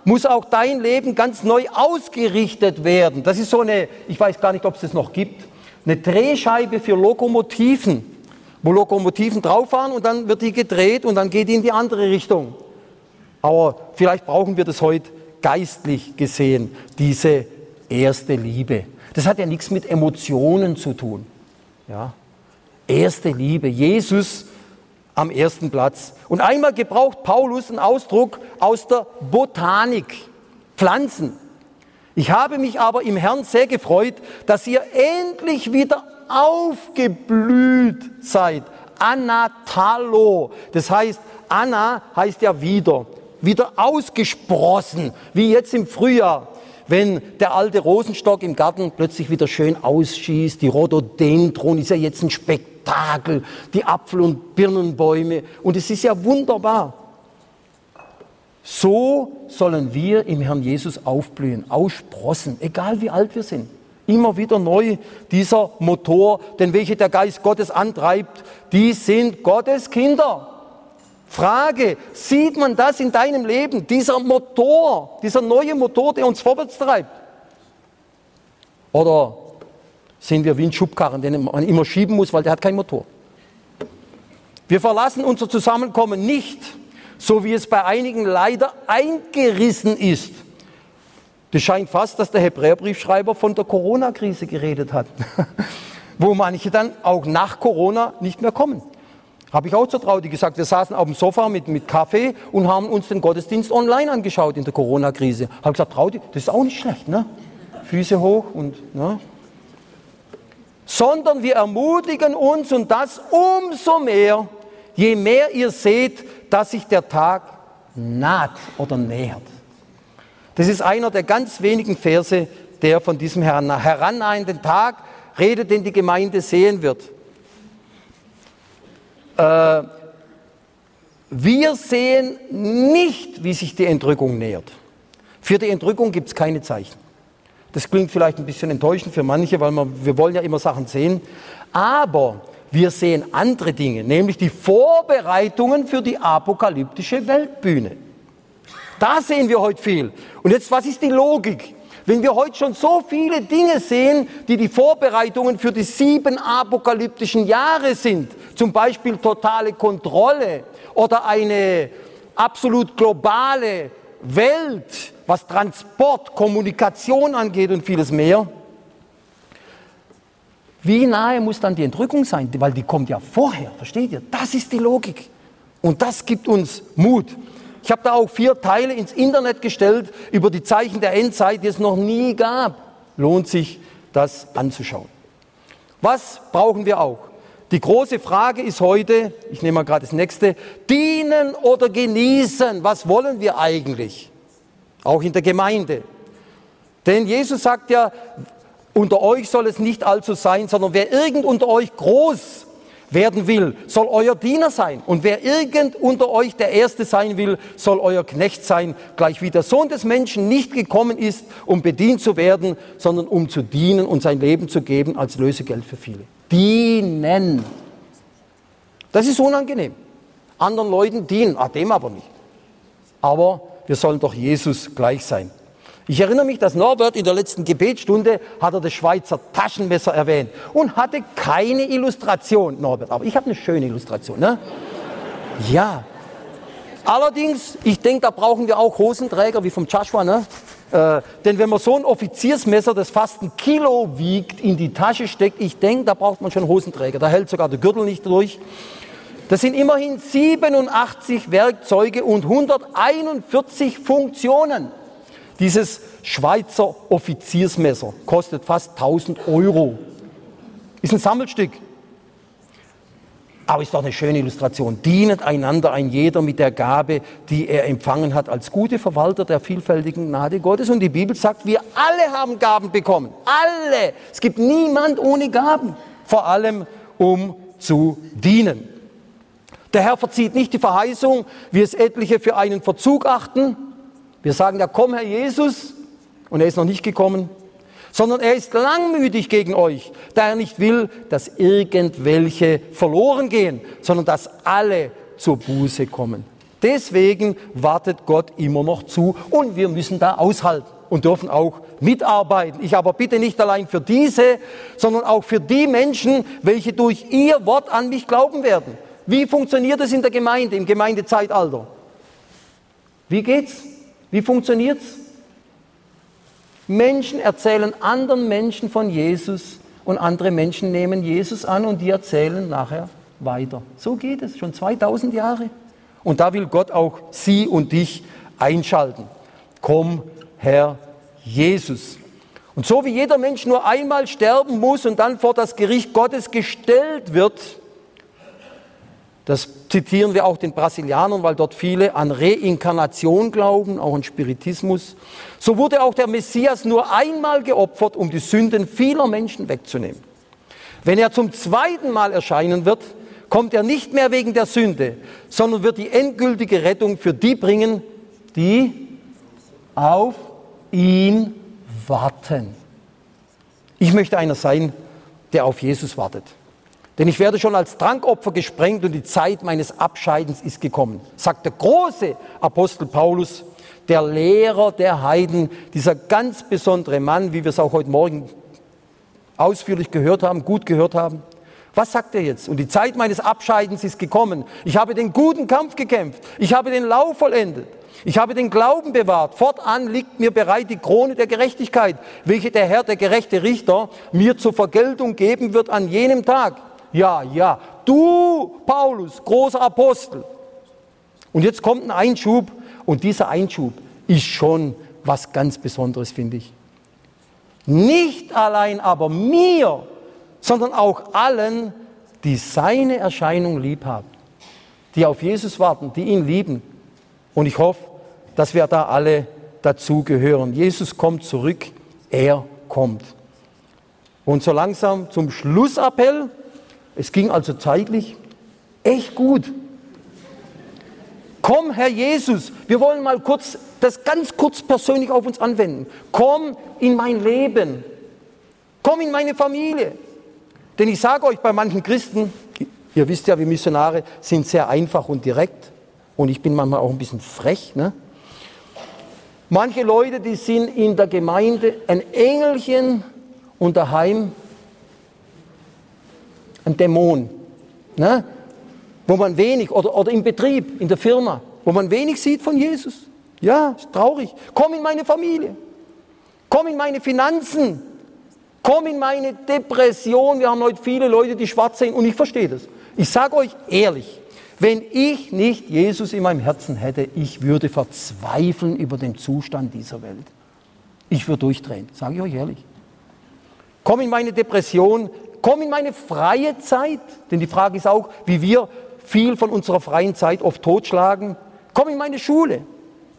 muss auch dein Leben ganz neu ausgerichtet werden. Das ist so eine, ich weiß gar nicht, ob es das noch gibt, eine Drehscheibe für Lokomotiven, wo Lokomotiven drauf fahren und dann wird die gedreht und dann geht die in die andere Richtung. Aber vielleicht brauchen wir das heute geistlich gesehen, diese erste Liebe. Das hat ja nichts mit Emotionen zu tun. Ja? Erste Liebe. Jesus am ersten Platz. Und einmal gebraucht Paulus einen Ausdruck aus der Botanik, Pflanzen. Ich habe mich aber im Herrn sehr gefreut, dass ihr endlich wieder aufgeblüht seid. Anatalo. Das heißt, Anna heißt ja wieder. Wieder ausgesprossen, wie jetzt im Frühjahr wenn der alte Rosenstock im Garten plötzlich wieder schön ausschießt, die Rhododendron ist ja jetzt ein Spektakel, die Apfel- und Birnenbäume und es ist ja wunderbar. So sollen wir im Herrn Jesus aufblühen, aussprossen, egal wie alt wir sind. Immer wieder neu dieser Motor, denn welche der Geist Gottes antreibt, die sind Gottes Kinder. Frage, sieht man das in deinem Leben, dieser Motor, dieser neue Motor, der uns vorwärts treibt? Oder sind wir wie ein Schubkarren, den man immer schieben muss, weil der hat keinen Motor? Wir verlassen unser Zusammenkommen nicht, so wie es bei einigen leider eingerissen ist. Das scheint fast, dass der Hebräerbriefschreiber von der Corona-Krise geredet hat, wo manche dann auch nach Corona nicht mehr kommen. Habe ich auch zur Traudi gesagt. Wir saßen auf dem Sofa mit, mit Kaffee und haben uns den Gottesdienst online angeschaut in der Corona-Krise. Habe gesagt, Traudi, das ist auch nicht schlecht, ne? Füße hoch und, ne? Sondern wir ermutigen uns und das umso mehr, je mehr ihr seht, dass sich der Tag naht oder nähert. Das ist einer der ganz wenigen Verse, der von diesem herannahenden Tag redet, den die Gemeinde sehen wird. Äh, wir sehen nicht, wie sich die Entrückung nähert. Für die Entrückung gibt es keine Zeichen. Das klingt vielleicht ein bisschen enttäuschend für manche, weil wir, wir wollen ja immer Sachen sehen. Aber wir sehen andere Dinge, nämlich die Vorbereitungen für die apokalyptische Weltbühne. Da sehen wir heute viel. Und jetzt, was ist die Logik? Wenn wir heute schon so viele Dinge sehen, die die Vorbereitungen für die sieben apokalyptischen Jahre sind, zum Beispiel totale Kontrolle oder eine absolut globale Welt, was Transport, Kommunikation angeht und vieles mehr, wie nahe muss dann die Entrückung sein? Weil die kommt ja vorher, versteht ihr? Das ist die Logik. Und das gibt uns Mut. Ich habe da auch vier Teile ins Internet gestellt über die Zeichen der Endzeit, die es noch nie gab. Lohnt sich, das anzuschauen. Was brauchen wir auch? Die große Frage ist heute, ich nehme mal gerade das nächste, dienen oder genießen. Was wollen wir eigentlich? Auch in der Gemeinde. Denn Jesus sagt ja, unter euch soll es nicht allzu sein, sondern wer irgend unter euch groß werden will, soll euer Diener sein. Und wer irgend unter euch der Erste sein will, soll euer Knecht sein, gleich wie der Sohn des Menschen nicht gekommen ist, um bedient zu werden, sondern um zu dienen und sein Leben zu geben als Lösegeld für viele. Dienen. Das ist unangenehm. Anderen Leuten dienen, ah, dem aber nicht. Aber wir sollen doch Jesus gleich sein. Ich erinnere mich, dass Norbert in der letzten Gebetsstunde hat er das Schweizer Taschenmesser erwähnt und hatte keine Illustration, Norbert. Aber ich habe eine schöne Illustration, ne? Ja. Allerdings, ich denke, da brauchen wir auch Hosenträger wie vom Joshua, ne? Äh, denn wenn man so ein Offiziersmesser, das fast ein Kilo wiegt, in die Tasche steckt, ich denke, da braucht man schon Hosenträger. Da hält sogar der Gürtel nicht durch. Das sind immerhin 87 Werkzeuge und 141 Funktionen. Dieses Schweizer Offiziersmesser kostet fast 1000 Euro. Ist ein Sammelstück. Aber ist doch eine schöne Illustration. Dienet einander ein jeder mit der Gabe, die er empfangen hat, als gute Verwalter der vielfältigen Gnade Gottes. Und die Bibel sagt, wir alle haben Gaben bekommen. Alle. Es gibt niemand ohne Gaben. Vor allem, um zu dienen. Der Herr verzieht nicht die Verheißung, wie es etliche für einen Verzug achten, wir sagen ja, komm Herr Jesus, und er ist noch nicht gekommen, sondern er ist langmütig gegen euch, da er nicht will, dass irgendwelche verloren gehen, sondern dass alle zur Buße kommen. Deswegen wartet Gott immer noch zu und wir müssen da aushalten und dürfen auch mitarbeiten. Ich aber bitte nicht allein für diese, sondern auch für die Menschen, welche durch ihr Wort an mich glauben werden. Wie funktioniert es in der Gemeinde, im Gemeindezeitalter? Wie geht's? Wie funktioniert es? Menschen erzählen anderen Menschen von Jesus und andere Menschen nehmen Jesus an und die erzählen nachher weiter. So geht es schon 2000 Jahre. Und da will Gott auch sie und dich einschalten. Komm, Herr Jesus. Und so wie jeder Mensch nur einmal sterben muss und dann vor das Gericht Gottes gestellt wird, das zitieren wir auch den Brasilianern, weil dort viele an Reinkarnation glauben, auch an Spiritismus. So wurde auch der Messias nur einmal geopfert, um die Sünden vieler Menschen wegzunehmen. Wenn er zum zweiten Mal erscheinen wird, kommt er nicht mehr wegen der Sünde, sondern wird die endgültige Rettung für die bringen, die auf ihn warten. Ich möchte einer sein, der auf Jesus wartet. Denn ich werde schon als Trankopfer gesprengt und die Zeit meines Abscheidens ist gekommen, sagt der große Apostel Paulus, der Lehrer der Heiden, dieser ganz besondere Mann, wie wir es auch heute Morgen ausführlich gehört haben, gut gehört haben. Was sagt er jetzt? Und die Zeit meines Abscheidens ist gekommen. Ich habe den guten Kampf gekämpft. Ich habe den Lauf vollendet. Ich habe den Glauben bewahrt. Fortan liegt mir bereit die Krone der Gerechtigkeit, welche der Herr, der gerechte Richter, mir zur Vergeltung geben wird an jenem Tag. Ja, ja. Du, Paulus, großer Apostel. Und jetzt kommt ein Einschub und dieser Einschub ist schon was ganz Besonderes, finde ich. Nicht allein aber mir, sondern auch allen, die seine Erscheinung lieb haben, die auf Jesus warten, die ihn lieben. Und ich hoffe, dass wir da alle dazu gehören. Jesus kommt zurück, er kommt. Und so langsam zum Schlussappell. Es ging also zeitlich echt gut. Komm, Herr Jesus, wir wollen mal kurz das ganz kurz persönlich auf uns anwenden. Komm in mein Leben. Komm in meine Familie. Denn ich sage euch, bei manchen Christen, ihr wisst ja, wir Missionare sind sehr einfach und direkt. Und ich bin manchmal auch ein bisschen frech. Ne? Manche Leute, die sind in der Gemeinde ein Engelchen und daheim ein Dämon. Ne? Wo man wenig, oder, oder im Betrieb, in der Firma, wo man wenig sieht von Jesus. Ja, ist traurig. Komm in meine Familie. Komm in meine Finanzen. Komm in meine Depression. Wir haben heute viele Leute, die schwarz sehen und ich verstehe das. Ich sage euch ehrlich, wenn ich nicht Jesus in meinem Herzen hätte, ich würde verzweifeln über den Zustand dieser Welt. Ich würde durchdrehen, sage ich euch ehrlich. Komm in meine Depression, komm in meine freie Zeit, denn die Frage ist auch, wie wir viel von unserer freien Zeit oft totschlagen. Komm in meine Schule,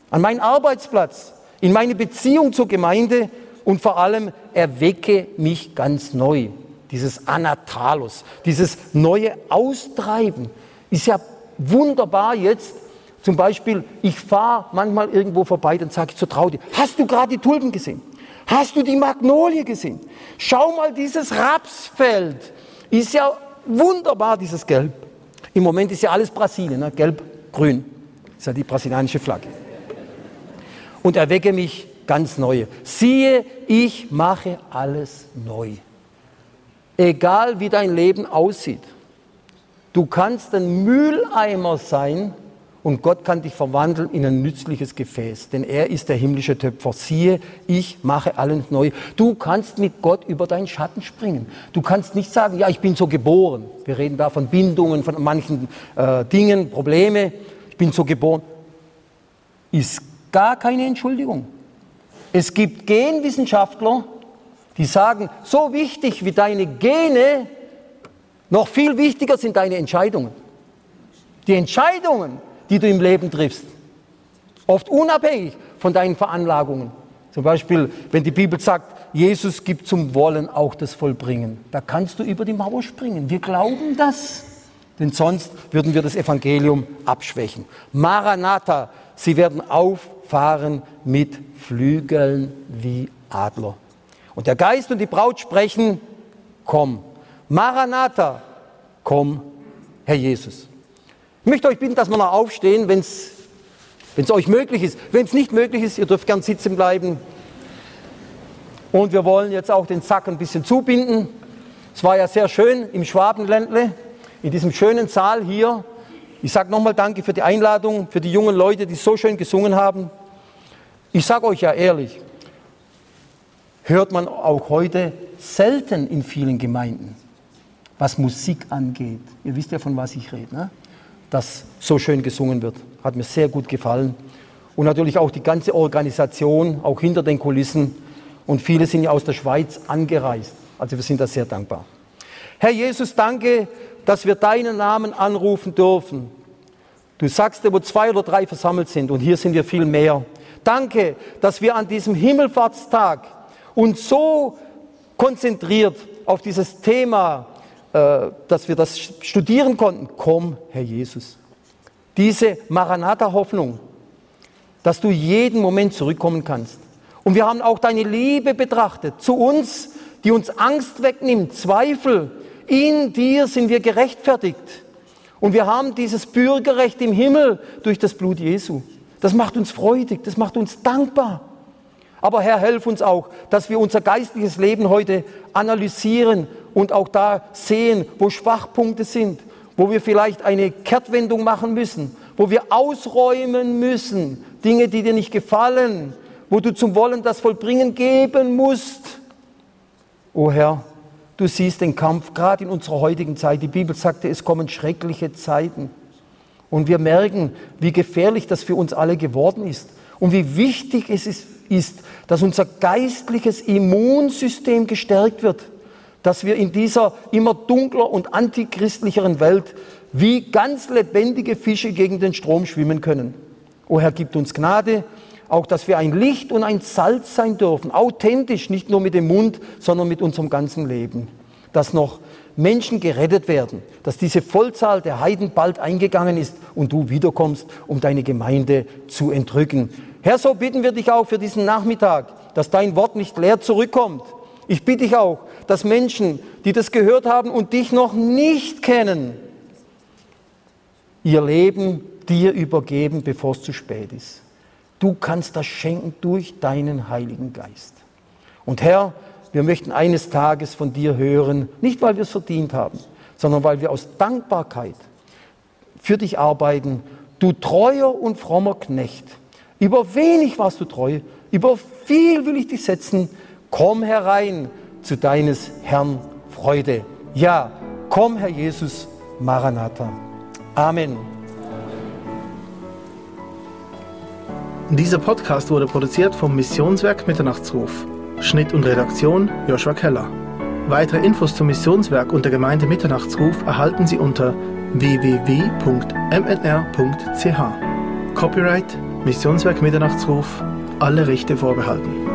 an meinen Arbeitsplatz, in meine Beziehung zur Gemeinde und vor allem erwecke mich ganz neu. Dieses Anatalos, dieses neue Austreiben ist ja wunderbar jetzt. Zum Beispiel, ich fahre manchmal irgendwo vorbei, dann sage ich zur Traudi, hast du gerade die Tulpen gesehen? Hast du die Magnolie gesehen? Schau mal dieses Rapsfeld. Ist ja wunderbar, dieses Gelb. Im Moment ist ja alles Brasilien, ne? gelb, grün. Das ist ja die brasilianische Flagge. Und erwecke mich ganz neu. Siehe, ich mache alles neu. Egal wie dein Leben aussieht. Du kannst ein Mülleimer sein und Gott kann dich verwandeln in ein nützliches Gefäß, denn er ist der himmlische Töpfer. Siehe, ich mache alles neu. Du kannst mit Gott über deinen Schatten springen. Du kannst nicht sagen, ja, ich bin so geboren. Wir reden da von Bindungen, von manchen äh, Dingen, Probleme. Ich bin so geboren. Ist gar keine Entschuldigung. Es gibt Genwissenschaftler, die sagen, so wichtig wie deine Gene noch viel wichtiger sind deine Entscheidungen. Die Entscheidungen, die du im Leben triffst, oft unabhängig von deinen Veranlagungen. Zum Beispiel, wenn die Bibel sagt, Jesus gibt zum Wollen auch das Vollbringen, da kannst du über die Mauer springen. Wir glauben das, denn sonst würden wir das Evangelium abschwächen. Maranatha, sie werden auffahren mit Flügeln wie Adler. Und der Geist und die Braut sprechen, komm. Maranatha, komm, Herr Jesus. Ich möchte euch bitten, dass wir noch aufstehen, wenn es euch möglich ist. Wenn es nicht möglich ist, ihr dürft gern sitzen bleiben. Und wir wollen jetzt auch den Sack ein bisschen zubinden. Es war ja sehr schön im Schwabenländle, in diesem schönen Saal hier. Ich sage nochmal Danke für die Einladung, für die jungen Leute, die so schön gesungen haben. Ich sage euch ja ehrlich, hört man auch heute selten in vielen Gemeinden was Musik angeht. Ihr wisst ja, von was ich rede, ne? Dass so schön gesungen wird. Hat mir sehr gut gefallen. Und natürlich auch die ganze Organisation, auch hinter den Kulissen. Und viele sind ja aus der Schweiz angereist. Also wir sind da sehr dankbar. Herr Jesus, danke, dass wir deinen Namen anrufen dürfen. Du sagst wo zwei oder drei versammelt sind und hier sind wir viel mehr. Danke, dass wir an diesem Himmelfahrtstag uns so konzentriert auf dieses Thema dass wir das studieren konnten. Komm, Herr Jesus. Diese Maranatha-Hoffnung, dass du jeden Moment zurückkommen kannst. Und wir haben auch deine Liebe betrachtet zu uns, die uns Angst wegnimmt, Zweifel. In dir sind wir gerechtfertigt. Und wir haben dieses Bürgerrecht im Himmel durch das Blut Jesu. Das macht uns freudig, das macht uns dankbar. Aber Herr, helf uns auch, dass wir unser geistliches Leben heute analysieren und auch da sehen, wo Schwachpunkte sind, wo wir vielleicht eine Kehrtwendung machen müssen, wo wir ausräumen müssen, Dinge, die dir nicht gefallen, wo du zum Wollen das Vollbringen geben musst. O Herr, du siehst den Kampf gerade in unserer heutigen Zeit. Die Bibel sagte, es kommen schreckliche Zeiten. Und wir merken, wie gefährlich das für uns alle geworden ist und wie wichtig es ist, dass unser geistliches Immunsystem gestärkt wird dass wir in dieser immer dunkler und antichristlicheren Welt wie ganz lebendige Fische gegen den Strom schwimmen können. O Herr, gibt uns Gnade, auch dass wir ein Licht und ein Salz sein dürfen, authentisch, nicht nur mit dem Mund, sondern mit unserem ganzen Leben. dass noch Menschen gerettet werden, dass diese Vollzahl der Heiden bald eingegangen ist und du wiederkommst, um deine Gemeinde zu entrücken. Herr, so bitten wir dich auch für diesen Nachmittag, dass dein Wort nicht leer zurückkommt. Ich bitte dich auch, dass Menschen, die das gehört haben und dich noch nicht kennen, ihr Leben dir übergeben, bevor es zu spät ist. Du kannst das schenken durch deinen Heiligen Geist. Und Herr, wir möchten eines Tages von dir hören, nicht weil wir es verdient haben, sondern weil wir aus Dankbarkeit für dich arbeiten. Du treuer und frommer Knecht. Über wenig warst du treu, über viel will ich dich setzen. Komm herein zu deines Herrn Freude. Ja, komm, Herr Jesus, Maranatha. Amen. Dieser Podcast wurde produziert vom Missionswerk Mitternachtsruf. Schnitt und Redaktion Joshua Keller. Weitere Infos zum Missionswerk und der Gemeinde Mitternachtsruf erhalten Sie unter www.mnr.ch. Copyright Missionswerk Mitternachtsruf. Alle Rechte vorbehalten.